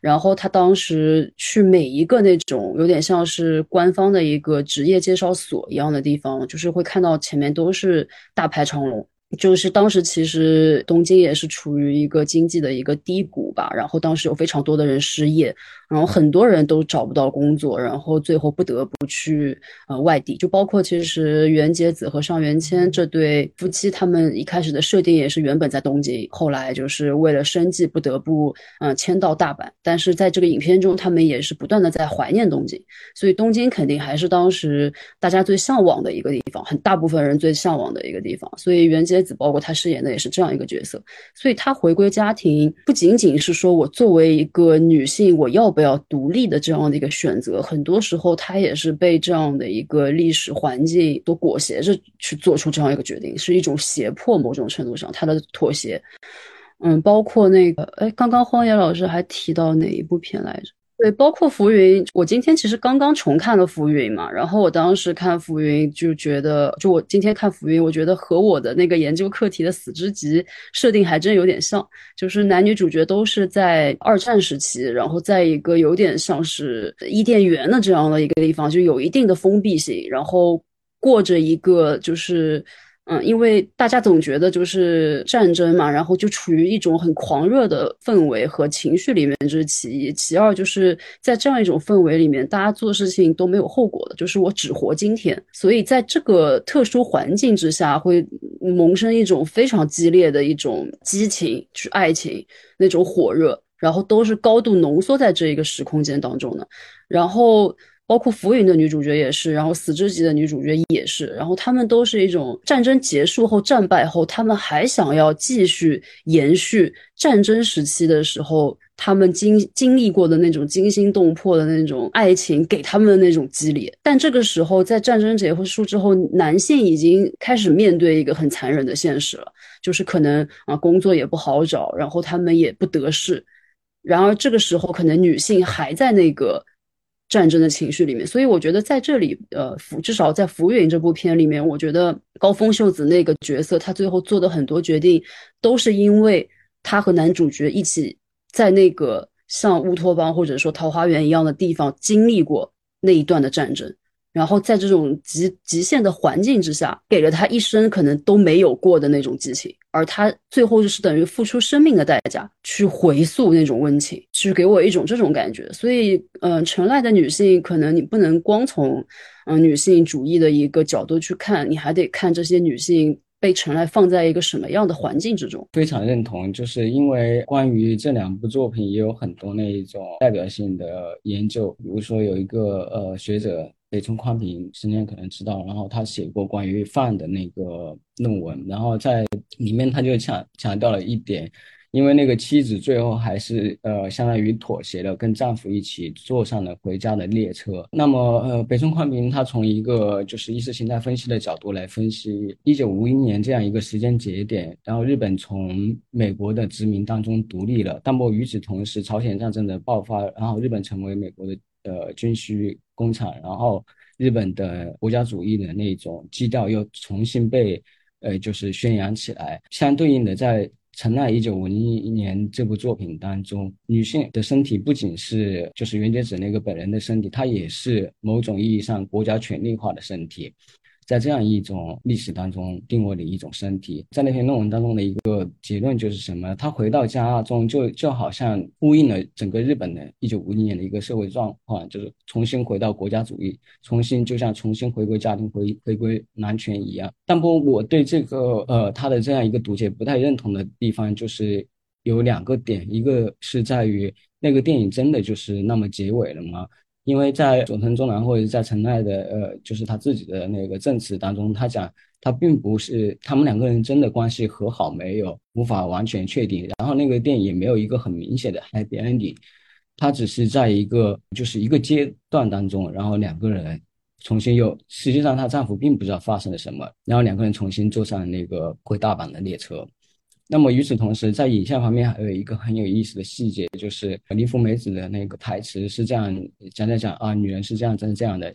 然后她当时去每一个那种有点像是官方的一个职业介绍所一样的地方，就是会看到前面都是大排长龙。就是当时其实东京也是处于一个经济的一个低谷吧，然后当时有非常多的人失业。然后很多人都找不到工作，然后最后不得不去呃外地，就包括其实袁洁子和上元谦这对夫妻，他们一开始的设定也是原本在东京，后来就是为了生计不得不嗯迁到大阪。但是在这个影片中，他们也是不断的在怀念东京，所以东京肯定还是当时大家最向往的一个地方，很大部分人最向往的一个地方。所以袁洁子包括她饰演的也是这样一个角色，所以她回归家庭不仅仅是说我作为一个女性我要。不要独立的这样的一个选择，很多时候他也是被这样的一个历史环境所裹挟着去做出这样一个决定，是一种胁迫。某种程度上，他的妥协，嗯，包括那个，哎，刚刚荒野老师还提到哪一部片来着？对，包括浮云，我今天其实刚刚重看了浮云嘛，然后我当时看浮云就觉得，就我今天看浮云，我觉得和我的那个研究课题的死之集设定还真有点像，就是男女主角都是在二战时期，然后在一个有点像是伊甸园的这样的一个地方，就有一定的封闭性，然后过着一个就是。嗯，因为大家总觉得就是战争嘛，然后就处于一种很狂热的氛围和情绪里面，这是其一。其二，就是在这样一种氛围里面，大家做事情都没有后果的，就是我只活今天。所以在这个特殊环境之下，会萌生一种非常激烈的一种激情，就是爱情那种火热，然后都是高度浓缩在这一个时空间当中的，然后。包括浮云的女主角也是，然后死之级的女主角也是，然后他们都是一种战争结束后战败后，他们还想要继续延续战争时期的时候，他们经经历过的那种惊心动魄的那种爱情给他们的那种激励。但这个时候，在战争结束之后，男性已经开始面对一个很残忍的现实了，就是可能啊工作也不好找，然后他们也不得势。然而这个时候，可能女性还在那个。战争的情绪里面，所以我觉得在这里，呃，浮至少在《浮云》这部片里面，我觉得高峰秀子那个角色，他最后做的很多决定，都是因为他和男主角一起在那个像乌托邦或者说桃花源一样的地方经历过那一段的战争。然后在这种极极限的环境之下，给了他一生可能都没有过的那种激情，而他最后就是等于付出生命的代价去回溯那种温情，去给我一种这种感觉。所以，嗯，陈赖的女性可能你不能光从嗯女性主义的一个角度去看，你还得看这些女性被陈赖放在一个什么样的环境之中。非常认同，就是因为关于这两部作品也有很多那一种代表性的研究，比如说有一个呃学者。北村宽平，今天可能知道，然后他写过关于饭的那个论文，然后在里面他就强强调了一点，因为那个妻子最后还是呃相当于妥协了，跟丈夫一起坐上了回家的列车。那么呃北村宽平他从一个就是意识形态分析的角度来分析一九五一年这样一个时间节点，然后日本从美国的殖民当中独立了，但不与此同时，朝鲜战争的爆发，然后日本成为美国的。呃军需工厂，然后日本的国家主义的那种基调又重新被呃就是宣扬起来。相对应的，在《陈奈一九五一年》这部作品当中，女性的身体不仅是就是袁洁子那个本人的身体，她也是某种意义上国家权力化的身体。在这样一种历史当中定位的一种身体。在那篇论文当中的一个结论就是什么？他回到家中就就好像呼应了整个日本的一九五零年的一个社会状况，就是重新回到国家主义，重新就像重新回归家庭、回回归男权一样。但不，我对这个呃他的这样一个读解不太认同的地方就是有两个点，一个是在于那个电影真的就是那么结尾了吗？因为在佐藤忠男或者在陈奈的呃，就是他自己的那个证词当中，他讲他并不是他们两个人真的关系和好没有，无法完全确定。然后那个电影也没有一个很明显的 happy ending，他只是在一个就是一个阶段当中，然后两个人重新又实际上她丈夫并不知道发生了什么，然后两个人重新坐上那个回大阪的列车。那么与此同时，在影像方面还有一个很有意思的细节，就是林芙美子的那个台词是这样讲讲讲啊，女人是这样，真是这样的。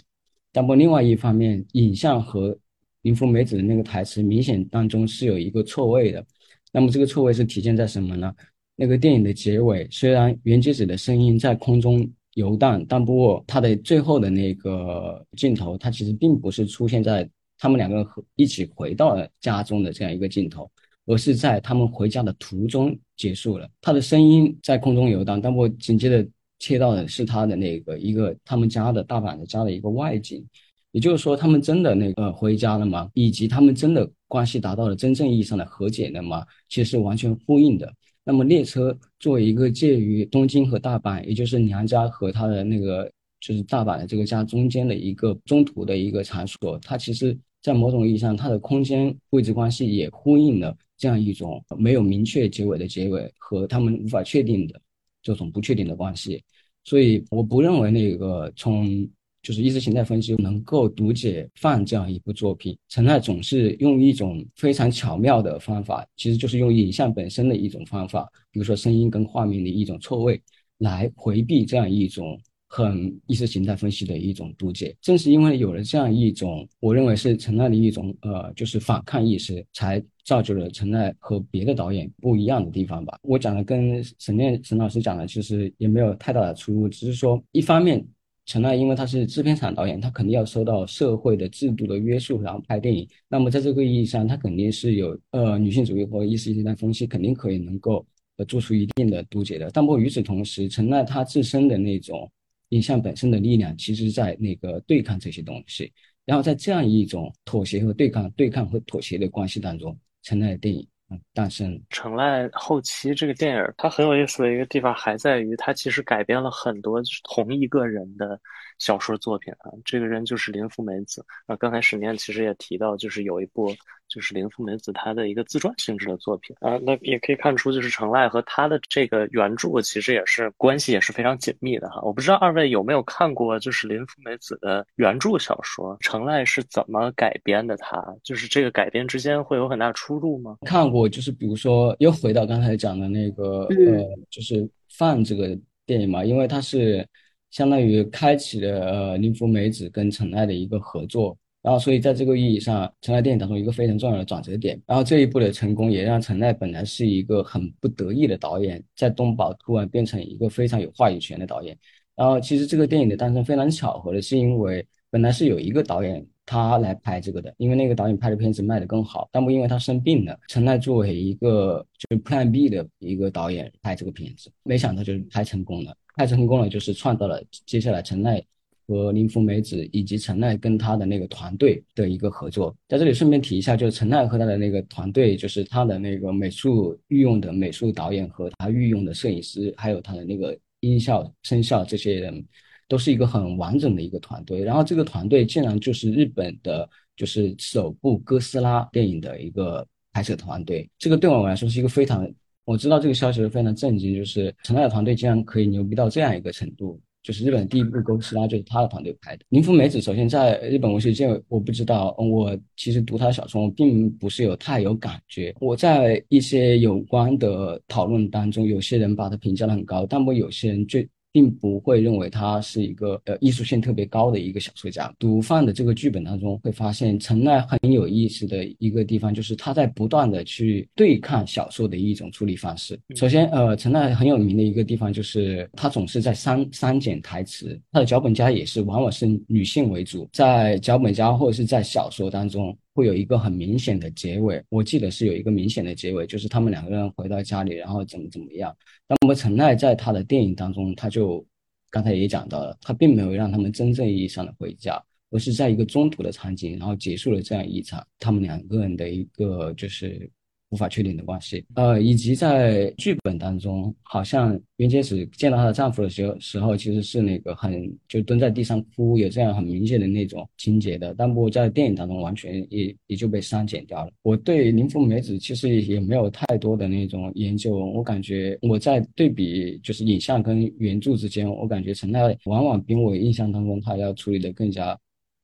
但不，另外一方面，影像和林芙美子的那个台词明显当中是有一个错位的。那么这个错位是体现在什么呢？那个电影的结尾，虽然原节子的声音在空中游荡，但不过它的最后的那个镜头，它其实并不是出现在他们两个人一起回到了家中的这样一个镜头。而是在他们回家的途中结束了。他的声音在空中游荡，但我紧接着切到的是他的那个一个他们家的大阪的家的一个外景，也就是说，他们真的那个回家了吗？以及他们真的关系达到了真正意义上的和解了吗？其实完全呼应的。那么列车作为一个介于东京和大阪，也就是娘家和他的那个就是大阪的这个家中间的一个中途的一个场所，它其实在某种意义上，它的空间位置关系也呼应了。这样一种没有明确结尾的结尾和他们无法确定的这种不确定的关系，所以我不认为那个从就是意识形态分析能够读解《放》这样一部作品。陈奈总是用一种非常巧妙的方法，其实就是用影像本身的一种方法，比如说声音跟画面的一种错位，来回避这样一种。很意识形态分析的一种读解，正是因为有了这样一种，我认为是陈奈的一种呃，就是反抗意识，才造就了陈奈和别的导演不一样的地方吧。我讲的跟沈念沈老师讲的其实也没有太大的出入，只是说一方面，陈奈因为他是制片厂导演，他肯定要受到社会的制度的约束，然后拍电影。那么在这个意义上，他肯定是有呃女性主义或意识形态分析，肯定可以能够呃做出一定的读解的。但不过与此同时，陈奈他自身的那种。影像本身的力量，其实在那个对抗这些东西，然后在这样一种妥协和对抗、对抗和妥协的关系当中，成濑电影诞生。成濑后期这个电影，它很有意思的一个地方，还在于它其实改编了很多同一个人的小说作品啊。这个人就是林芙美子啊。刚才沈念其实也提到，就是有一部。就是林芙美子她的一个自传性质的作品啊，那也可以看出，就是成濑和他的这个原著其实也是关系也是非常紧密的哈。我不知道二位有没有看过，就是林芙美子的原著小说，成濑是怎么改编的？他就是这个改编之间会有很大出入吗？看过，就是比如说又回到刚才讲的那个呃，就是饭这个电影嘛，因为它是相当于开启了呃林芙美子跟成濑的一个合作。然后，所以在这个意义上，陈奈电影当中一个非常重要的转折点。然后这一部的成功，也让陈奈本来是一个很不得意的导演，在东宝突然变成一个非常有话语权的导演。然后，其实这个电影的诞生非常巧合的是，因为本来是有一个导演他来拍这个的，因为那个导演拍的片子卖得更好。但不因为他生病了，陈奈作为一个就是 Plan B 的一个导演拍这个片子，没想到就是拍成功了。拍成功了，就是创造了接下来陈奈。和林芙美子以及陈奈跟他的那个团队的一个合作，在这里顺便提一下，就是陈奈和他的那个团队，就是他的那个美术御用的美术导演和他御用的摄影师，还有他的那个音效、声效这些人，都是一个很完整的一个团队。然后这个团队竟然就是日本的，就是首部哥斯拉电影的一个拍摄团队。这个对我来说是一个非常，我知道这个消息是非常震惊，就是陈奈的团队竟然可以牛逼到这样一个程度。就是日本第一部哥斯拉，就是他的团队拍的。林芙美子首先在日本文学界，我不知道，我其实读他的小说，并不是有太有感觉。我在一些有关的讨论当中，有些人把他评价的很高，但我有些人就并不会认为他是一个呃艺术性特别高的一个小说家。毒贩的这个剧本当中，会发现陈奈很有意思的一个地方，就是他在不断的去对抗小说的一种处理方式。首先，呃，陈奈很有名的一个地方就是他总是在删删减台词，他的脚本家也是往往是女性为主，在脚本家或者是在小说当中。会有一个很明显的结尾，我记得是有一个明显的结尾，就是他们两个人回到家里，然后怎么怎么样。那么陈奈在他的电影当中，他就刚才也讲到了，他并没有让他们真正意义上的回家，而是在一个中途的场景，然后结束了这样一场他们两个人的一个就是。无法确定的关系，呃，以及在剧本当中，好像袁洁子见到她的丈夫的时候，时候其实是那个很就蹲在地上哭，有这样很明显的那种情节的，但不过在电影当中完全也也就被删减掉了。我对林芙美子其实也没有太多的那种研究，我感觉我在对比就是影像跟原著之间，我感觉陈奈往往比我印象当中他要处理的更加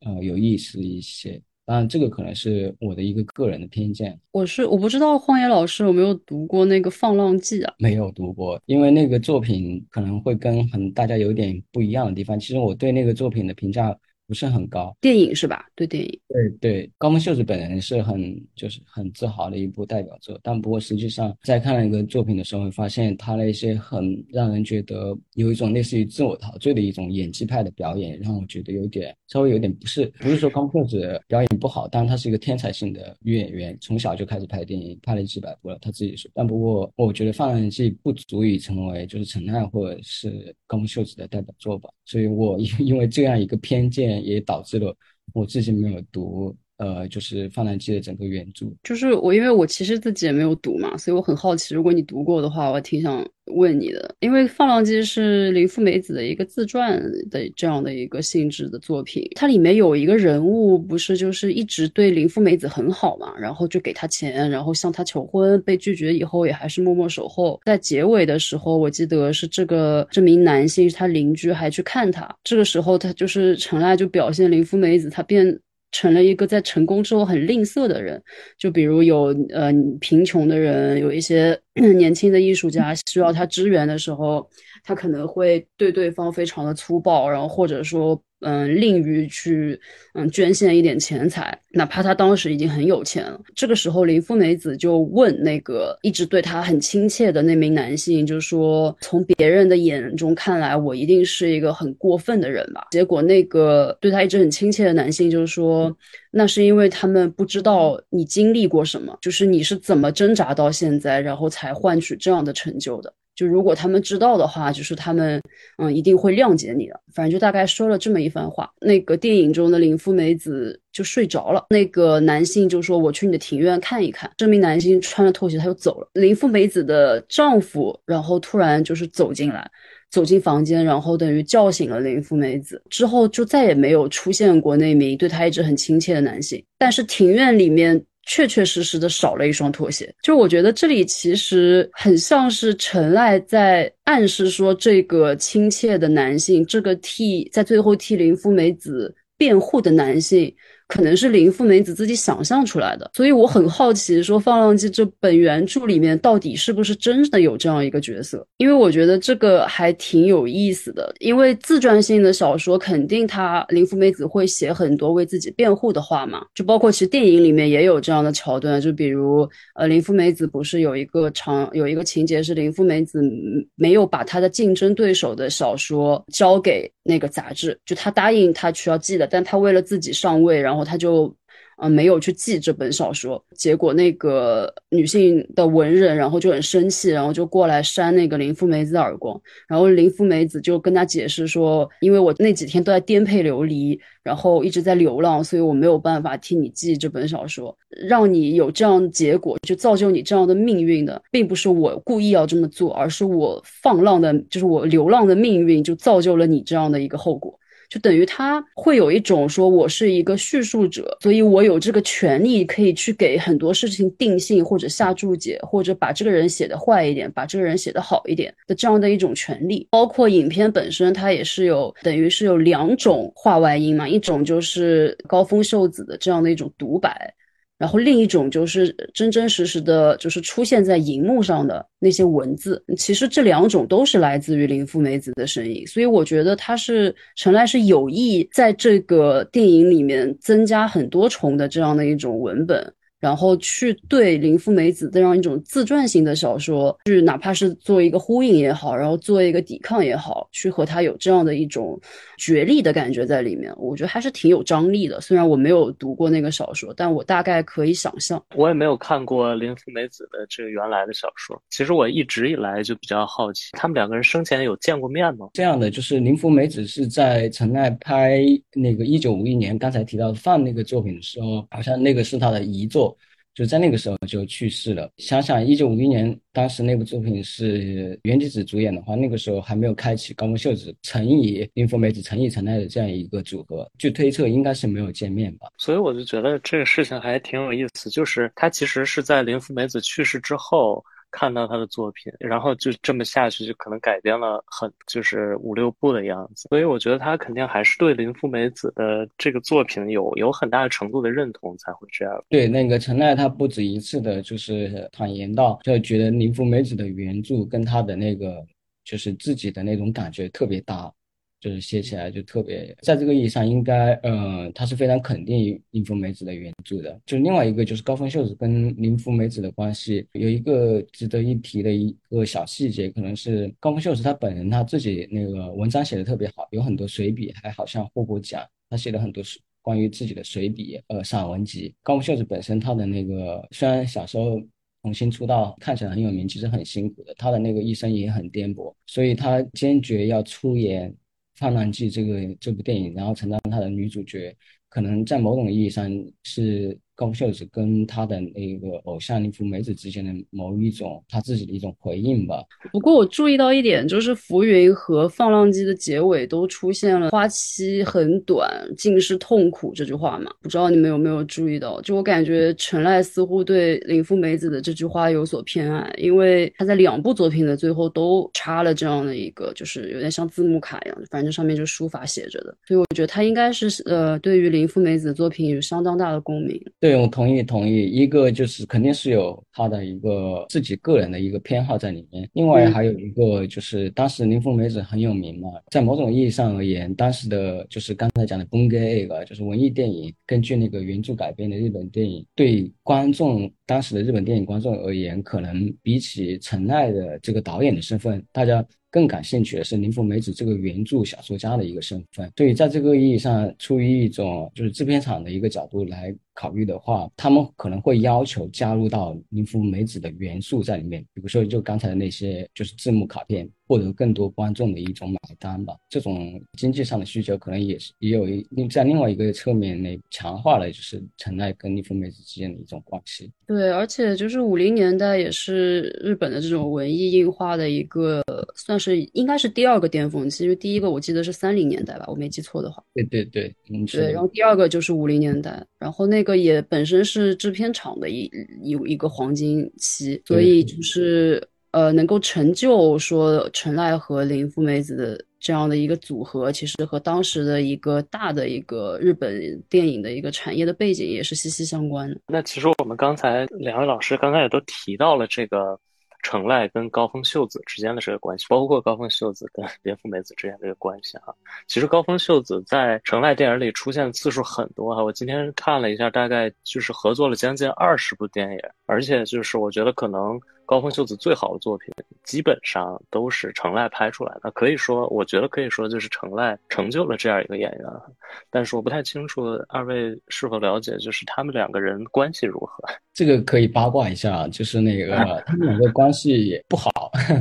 呃有意思一些。当然，这个可能是我的一个个人的偏见。我是我不知道荒野老师有没有读过那个《放浪记》啊？没有读过，因为那个作品可能会跟很大家有点不一样的地方。其实我对那个作品的评价。不是很高，电影是吧？对电影，对对，高木秀子本人是很就是很自豪的一部代表作，但不过实际上在看了一个作品的时候，会发现他那些很让人觉得有一种类似于自我陶醉的一种演技派的表演，让我觉得有点稍微有点不是，不是说高木秀子表演不好，但他是一个天才性的女演员，从小就开始拍电影，拍了几百部了，他自己说。但不过我觉得《放浪记》不足以成为就是陈奈或者是高木秀子的代表作吧，所以我因 因为这样一个偏见。也导致了我自己没有读，呃，就是《放浪记》的整个原著。就是我，因为我其实自己也没有读嘛，所以我很好奇，如果你读过的话，我挺想。问你的，因为《放浪记》是林芙美子的一个自传的这样的一个性质的作品，它里面有一个人物，不是就是一直对林芙美子很好嘛，然后就给她钱，然后向她求婚，被拒绝以后也还是默默守候。在结尾的时候，我记得是这个这名男性，他邻居还去看他，这个时候他就是陈赖就表现林芙美子，她变。成了一个在成功之后很吝啬的人，就比如有呃贫穷的人，有一些 年轻的艺术家需要他支援的时候，他可能会对对方非常的粗暴，然后或者说。嗯，吝于去嗯捐献一点钱财，哪怕他当时已经很有钱了。这个时候，林芙美子就问那个一直对他很亲切的那名男性，就说：“从别人的眼中看来，我一定是一个很过分的人吧？”结果，那个对他一直很亲切的男性就说：“那是因为他们不知道你经历过什么，就是你是怎么挣扎到现在，然后才换取这样的成就的。”就如果他们知道的话，就是他们嗯一定会谅解你的。反正就大概说了这么一番话。那个电影中的林芙美子就睡着了。那个男性就说：“我去你的庭院看一看。”这名男性穿着拖鞋，他就走了。林芙美子的丈夫然后突然就是走进来，走进房间，然后等于叫醒了林芙美子。之后就再也没有出现过那名对他一直很亲切的男性。但是庭院里面。确确实实的少了一双拖鞋，就我觉得这里其实很像是陈赖在暗示说，这个亲切的男性，这个替在最后替林芙美子辩护的男性。可能是林芙美子自己想象出来的，所以我很好奇，说《放浪记》这本原著里面到底是不是真的有这样一个角色？因为我觉得这个还挺有意思的。因为自传性的小说，肯定他林芙美子会写很多为自己辩护的话嘛，就包括其实电影里面也有这样的桥段，就比如呃林芙美子不是有一个长有一个情节是林芙美子没有把他的竞争对手的小说交给那个杂志，就他答应他需要寄的，但他为了自己上位，然后他就，呃，没有去记这本小说，结果那个女性的文人，然后就很生气，然后就过来扇那个林芙美子的耳光，然后林芙美子就跟他解释说，因为我那几天都在颠沛流离，然后一直在流浪，所以我没有办法替你记这本小说，让你有这样结果，就造就你这样的命运的，并不是我故意要这么做，而是我放浪的，就是我流浪的命运，就造就了你这样的一个后果。就等于他会有一种说，我是一个叙述者，所以我有这个权利可以去给很多事情定性或者下注解，或者把这个人写的坏一点，把这个人写的好一点的这样的一种权利。包括影片本身，它也是有等于是有两种画外音嘛，一种就是高峰秀子的这样的一种独白。然后另一种就是真真实实的，就是出现在荧幕上的那些文字。其实这两种都是来自于林芙美子的声音，所以我觉得他是陈赖是有意在这个电影里面增加很多重的这样的一种文本。然后去对林芙美子这样一种自传型的小说，去哪怕是做一个呼应也好，然后做一个抵抗也好，去和他有这样的一种角力的感觉在里面，我觉得还是挺有张力的。虽然我没有读过那个小说，但我大概可以想象。我也没有看过林芙美子的这个原来的小说。其实我一直以来就比较好奇，他们两个人生前有见过面吗？这样的就是林芙美子是在陈奈拍那个一九五一年刚才提到的《范》那个作品的时候，好像那个是他的遗作。就在那个时候就去世了。想想一九五一年，当时那部作品是原吉子主演的话，那个时候还没有开启高木秀子、乘以林芙美子、乘以陈奈的这样一个组合，据推测应该是没有见面吧。所以我就觉得这个事情还挺有意思，就是他其实是在林芙美子去世之后。看到他的作品，然后就这么下去，就可能改编了很就是五六部的样子。所以我觉得他肯定还是对林芙美子的这个作品有有很大程度的认同，才会这样。对，那个陈奈他不止一次的就是坦言到，就觉得林芙美子的原著跟他的那个就是自己的那种感觉特别搭。就是写起来就特别，在这个意义上，应该，呃，他是非常肯定林芙美子的原著的。就另外一个就是高峰秀子跟林芙美子的关系，有一个值得一提的一个小细节，可能是高峰秀子他本人他自己那个文章写的特别好，有很多随笔，还好像获过奖。他写了很多书关于自己的随笔，呃，散文集。高峰秀子本身他的那个虽然小时候重新出道，看起来很有名，其实很辛苦的，他的那个一生也很颠簸，所以他坚决要出演。《灿烂记》这个这部电影，然后承担它的女主角，可能在某种意义上是。高秀子跟他的那个偶像林芙美子之间的某一种他自己的一种回应吧。不过我注意到一点，就是浮云和《放浪记》的结尾都出现了“花期很短，尽是痛苦”这句话嘛？不知道你们有没有注意到？就我感觉陈赖似乎对林芙美子的这句话有所偏爱，因为他在两部作品的最后都插了这样的一个，就是有点像字幕卡一样，反正上面就书法写着的。所以我觉得他应该是呃，对于林芙美子的作品有相当大的共鸣。对，我同意同意。一个就是肯定是有他的一个自己个人的一个偏好在里面，另外还有一个就是当时林凤梅子很有名嘛，在某种意义上而言，当时的就是刚才讲的 Bunge 个就是文艺电影，根据那个原著改编的日本电影，对观众当时的日本电影观众而言，可能比起陈奈的这个导演的身份，大家。更感兴趣的是林芙美子这个原著小说家的一个身份，所以在这个意义上，出于一种就是制片厂的一个角度来考虑的话，他们可能会要求加入到林芙美子的元素在里面，比如说就刚才的那些就是字幕卡片。获得更多观众的一种买单吧，这种经济上的需求可能也是也有一另在另外一个侧面内强化了就是陈奈跟林芙美子之间的一种关系。对，而且就是五零年代也是日本的这种文艺硬化的一个算是应该是第二个巅峰期，因为第一个我记得是三零年代吧，我没记错的话。对对对，嗯，对，然后第二个就是五零年代，然后那个也本身是制片厂的一一一个黄金期，所以就是。呃，能够成就说陈赖和林芙美子的这样的一个组合，其实和当时的一个大的一个日本电影的一个产业的背景也是息息相关的。那其实我们刚才两位老师刚才也都提到了这个。成赖跟高峰秀子之间的这个关系，包括高峰秀子跟 林芙美子之间这个关系哈，其实高峰秀子在成赖电影里出现的次数很多哈，我今天看了一下，大概就是合作了将近二十部电影，而且就是我觉得可能高峰秀子最好的作品基本上都是成濑拍出来的，可以说我觉得可以说就是成濑成就了这样一个演员，但是我不太清楚二位是否了解，就是他们两个人关系如何。这个可以八卦一下，就是那个 他们两个关系不好，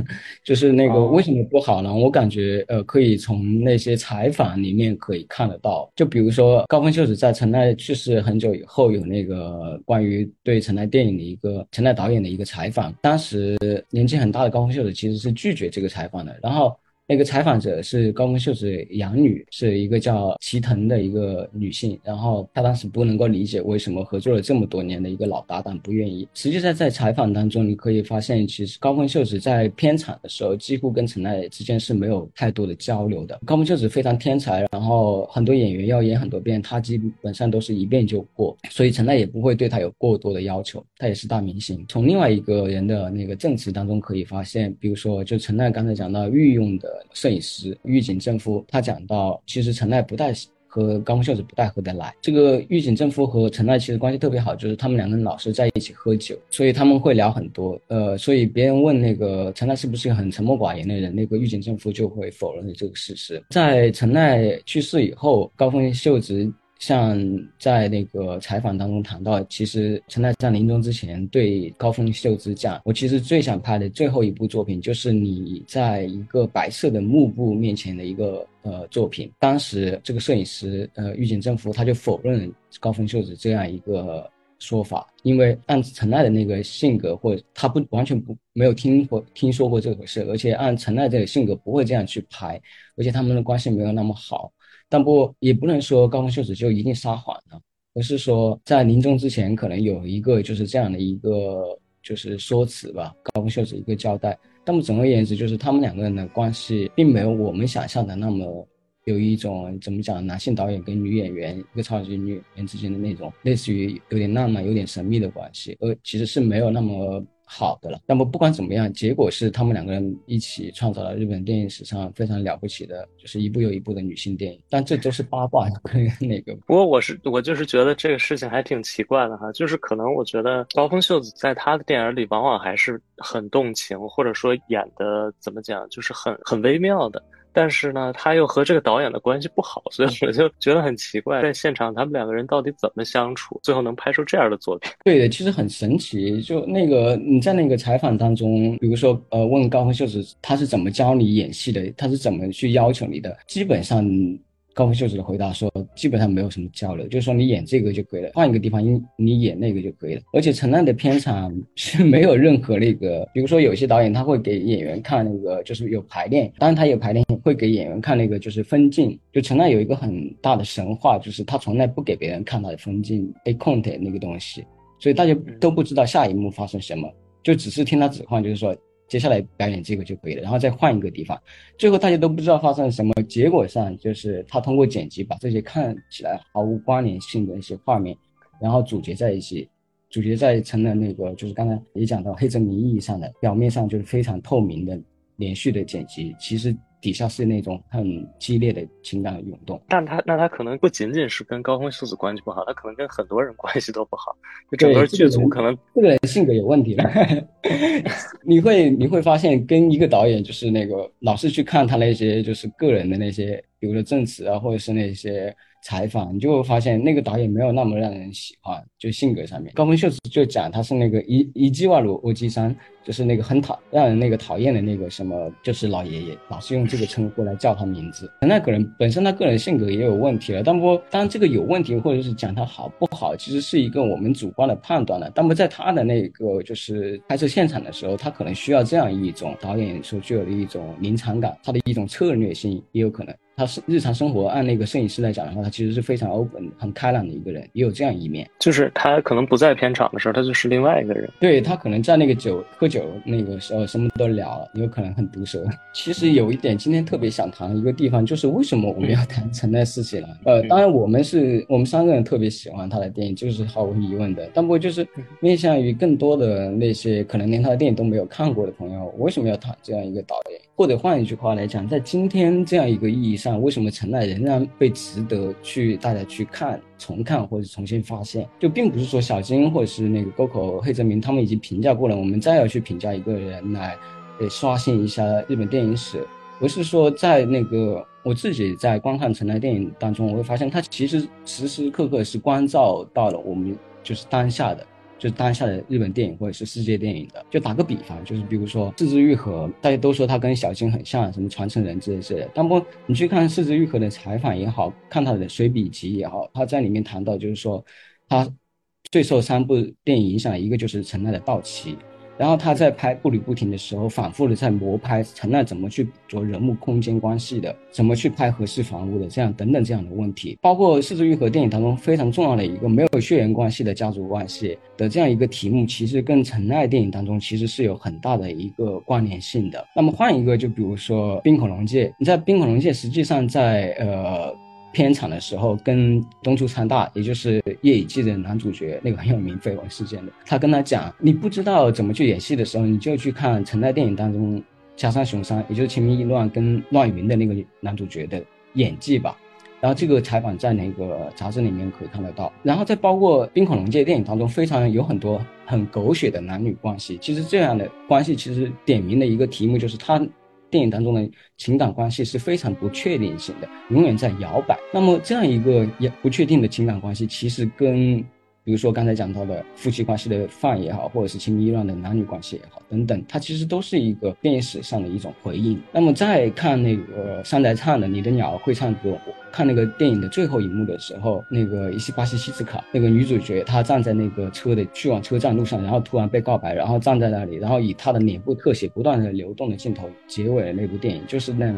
就是那个为什么不好呢？我感觉呃，可以从那些采访里面可以看得到。就比如说高峰秀子在成濑去世很久以后，有那个关于对成濑电影的一个成濑导演的一个采访，当当时年纪很大的高峰秀子其实是拒绝这个采访的，然后。那个采访者是高峰秀子养女，是一个叫齐藤的一个女性。然后她当时不能够理解为什么合作了这么多年的一个老搭档不愿意。实际上在采访当中，你可以发现，其实高峰秀子在片场的时候，几乎跟陈奈之间是没有太多的交流的。高峰秀子非常天才，然后很多演员要演很多遍，她基本上都是一遍就过，所以陈奈也不会对她有过多的要求。她也是大明星。从另外一个人的那个证词当中可以发现，比如说就陈奈刚才讲到御用的摄影师狱警正夫，他讲到其实陈奈不太和高峰秀子不太合得来。这个狱警正夫和陈奈其实关系特别好，就是他们两个人老是在一起喝酒，所以他们会聊很多。呃，所以别人问那个陈奈是不是很沉默寡言的人，那个狱警正夫就会否认这个事实。在陈奈去世以后，高峰秀子。像在那个采访当中谈到，其实陈奈在临终之前对高峰秀子讲：“我其实最想拍的最后一部作品，就是你在一个白色的幕布面前的一个呃作品。”当时这个摄影师呃玉井正夫他就否认高峰秀子这样一个说法，因为按陈奈的那个性格，或者他不完全不没有听过听说过这回事，而且按陈奈这个性格不会这样去拍，而且他们的关系没有那么好。但不也不能说高峰秀子就一定撒谎了，而是说在临终之前可能有一个就是这样的一个就是说辞吧，高峰秀子一个交代。但么总而言之，就是他们两个人的关系并没有我们想象的那么有一种怎么讲，男性导演跟女演员一个超级女演员之间的那种类似于有点浪漫、有点神秘的关系，而其实是没有那么。好的了，那么不管怎么样，结果是他们两个人一起创造了日本电影史上非常了不起的，就是一部又一部的女性电影。但这都是八卦跟那个。不过我是我就是觉得这个事情还挺奇怪的哈，就是可能我觉得高峰秀子在他的电影里往往还是很动情，或者说演的怎么讲，就是很很微妙的。但是呢，他又和这个导演的关系不好，所以我就觉得很奇怪，在现场他们两个人到底怎么相处，最后能拍出这样的作品？对的，其实很神奇。就那个你在那个采访当中，比如说呃，问高峰秀子他是怎么教你演戏的，他是怎么去要求你的，基本上。高峰秀子的回答说，基本上没有什么交流，就是说你演这个就可以了，换一个地方，你你演那个就可以了。而且陈奈的片场是没有任何那个，比如说有些导演他会给演员看那个，就是有排练，当然他有排练会给演员看那个就是分镜。就陈奈有一个很大的神话，就是他从来不给别人看他的分镜 a count 那个东西，所以大家都不知道下一幕发生什么，就只是听他指唤，就是说。接下来表演这个就可以了，然后再换一个地方，最后大家都不知道发生了什么。结果上就是他通过剪辑把这些看起来毫无关联性的一些画面，然后组接在一起，组接在成了那个就是刚才也讲到黑泽明意义上的表面上就是非常透明的连续的剪辑，其实。底下是那种很激烈的情感涌动，但他那他可能不仅仅是跟高峰秀子关系不好，他可能跟很多人关系都不好，就整个剧组可能这个人性格有问题了。你会你会发现，跟一个导演就是那个老是去看他那些就是个人的那些，比如说证词啊，或者是那些。采访你就会发现那个导演没有那么让人喜欢，就性格上面。高峰秀子就讲他是那个一一季瓦鲁欧基山，就是那个很讨让人那个讨厌的那个什么，就是老爷爷，老是用这个称呼来叫他名字。那个人本身他个人性格也有问题了，但不过当这个有问题或者是讲他好不好，其实是一个我们主观的判断了。但不在他的那个就是拍摄现场的时候，他可能需要这样一种导演所具有的一种临场感，他的一种策略性也有可能。他是日常生活按那个摄影师来讲的话，他其实是非常 open、很开朗的一个人，也有这样一面。就是他可能不在片场的时候，他就是另外一个人。对他可能在那个酒喝酒那个时候什么都聊了，有可能很毒舌。其实有一点今天特别想谈一个地方，就是为什么我们要 谈陈奈四喜了？呃，当然我们是我们三个人特别喜欢他的电影，就是毫无疑问的。但不过就是面向于更多的那些可能连他的电影都没有看过的朋友，为什么要谈这样一个导演？或者换一句话来讲，在今天这样一个意义上，为什么陈奈仍然被值得去大家去看、重看或者重新发现？就并不是说小金或者是那个沟口黑泽明他们已经评价过了，我们再要去评价一个人来，呃，刷新一下日本电影史，而是说在那个我自己在观看陈奈电影当中，我会发现他其实时时刻刻是关照到了我们就是当下的。就当下的日本电影或者是世界电影的，就打个比方，就是比如说四之愈合，大家都说他跟小金很像，什么传承人之类之类的。但不，你去看四之愈合的采访也好看他的随笔集也好，他在里面谈到，就是说他最受三部电影影响，一个就是陈奈的《稻妻》，然后他在拍步履不停的时候，反复的在磨拍陈奈怎么去捕捉人物空间关系的，怎么去拍合适房屋的，这样等等这样的问题，包括四之愈合电影当中非常重要的一个没有血缘关系的家族关系的这样一个题目，其实跟陈奈电影当中其实是有很大的一个关联性的。那么换一个，就比如说《冰恐龙界》，你在《冰恐龙界》实际上在呃。片场的时候，跟东出昌大，也就是《夜以继》的男主角，那个很有名绯闻事件的，他跟他讲，你不知道怎么去演戏的时候，你就去看陈奈电影当中加山雄三，也就是《情迷意乱》跟乱云的那个男主角的演技吧。然后这个采访在那个杂志里面可以看得到。然后再包括《冰恐龙界》电影当中，非常有很多很狗血的男女关系。其实这样的关系，其实点名的一个题目就是他。电影当中的情感关系是非常不确定性的，永远在摇摆。那么这样一个也不确定的情感关系，其实跟。比如说刚才讲到的夫妻关系的饭也好，或者是情迷意乱的男女关系也好，等等，它其实都是一个电影史上的一种回应。那么再看那个山宅唱的《你的鸟会唱歌》，看那个电影的最后一幕的时候，那个伊西巴西西斯卡那个女主角，她站在那个车的去往车站路上，然后突然被告白，然后站在那里，然后以她的脸部特写不断的流动的镜头结尾的那部电影，就是那样。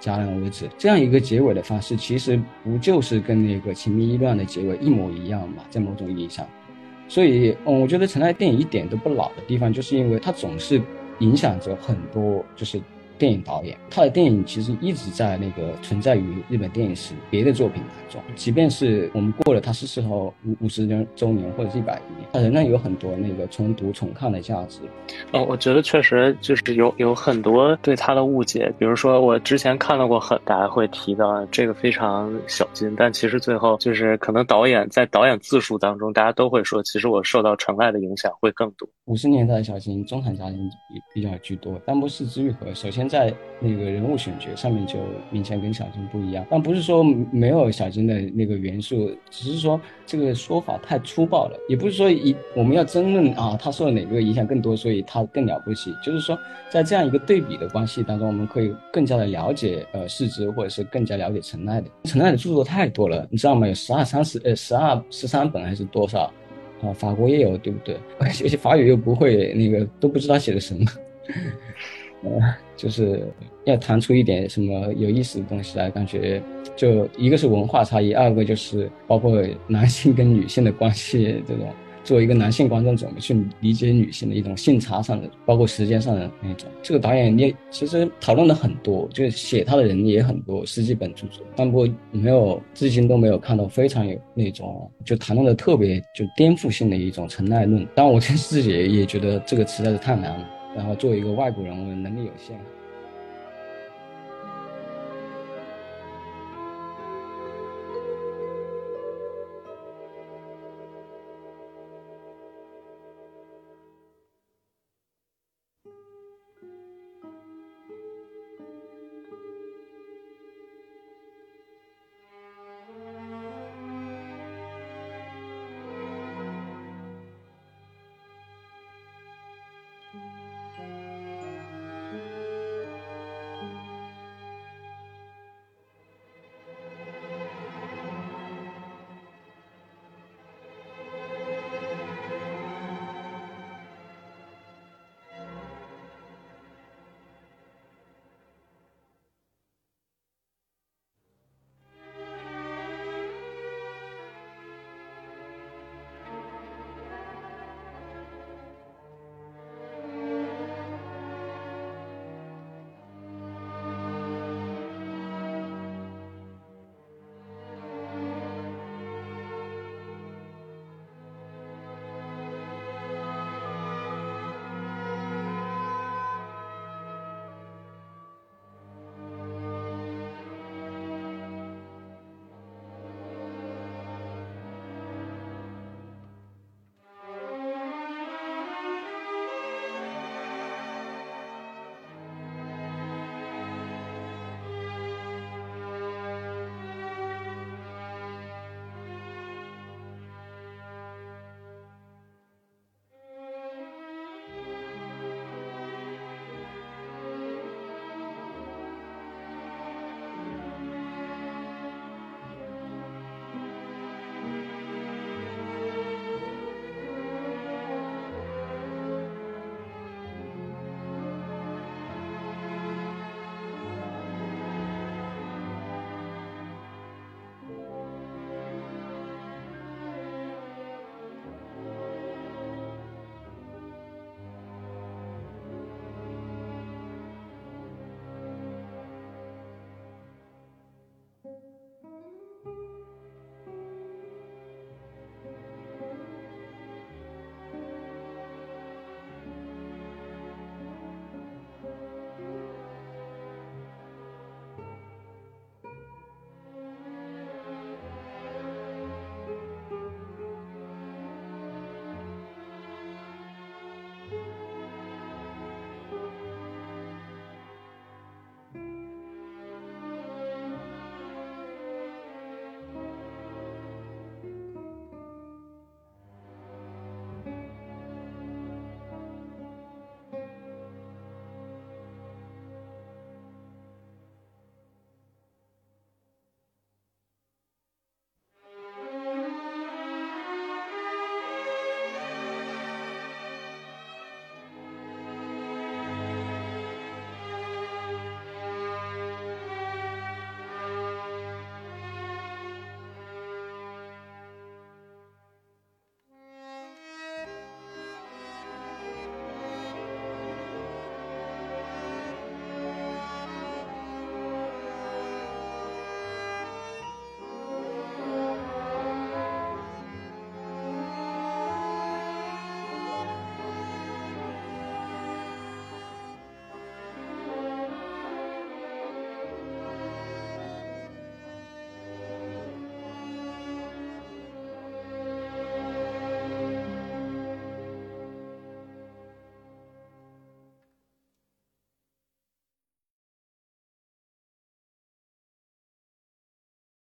戛然而止，这样一个结尾的方式，其实不就是跟那个《情迷意乱》的结尾一模一样嘛？在某种意义上，所以，嗯，我觉得陈奈电影一点都不老的地方，就是因为它总是影响着很多，就是。电影导演，他的电影其实一直在那个存在于日本电影史别的作品当中，即便是我们过了他逝世后五五十年周年或者是一百年，他仍然有很多那个重读重看的价值。哦，我觉得确实就是有有很多对他的误解，比如说我之前看到过很大家会提到这个非常小金，但其实最后就是可能导演在导演自述当中，大家都会说，其实我受到成濑的影响会更多。五十年代的小金中产家庭比比较居多，但不是之愈合，首先。在那个人物选角上面就明显跟小金不一样，但不是说没有小金的那个元素，只是说这个说法太粗暴了，也不是说一我们要争论啊他受了哪个影响更多，所以他更了不起，就是说在这样一个对比的关系当中，我们可以更加的了解呃世之，或者是更加了解陈奈的。陈奈的著作太多了，你知道吗？有十二三十呃十二十三本还是多少啊？法国也有对不对？而且法语又不会，那个都不知道写的什么。呃，就是要谈出一点什么有意思的东西来，感觉就一个是文化差异，二个就是包括男性跟女性的关系这种。作为一个男性观众，怎么去理解女性的一种性差上的，包括时间上的那种？这个导演也其实讨论的很多，就是写他的人也很多，十几本著作，但不过没有至今都没有看到非常有那种就谈论的特别就颠覆性的一种陈奈论。但我自己也觉得这个实在是太难了。然后作为一个外国人，我能力有限。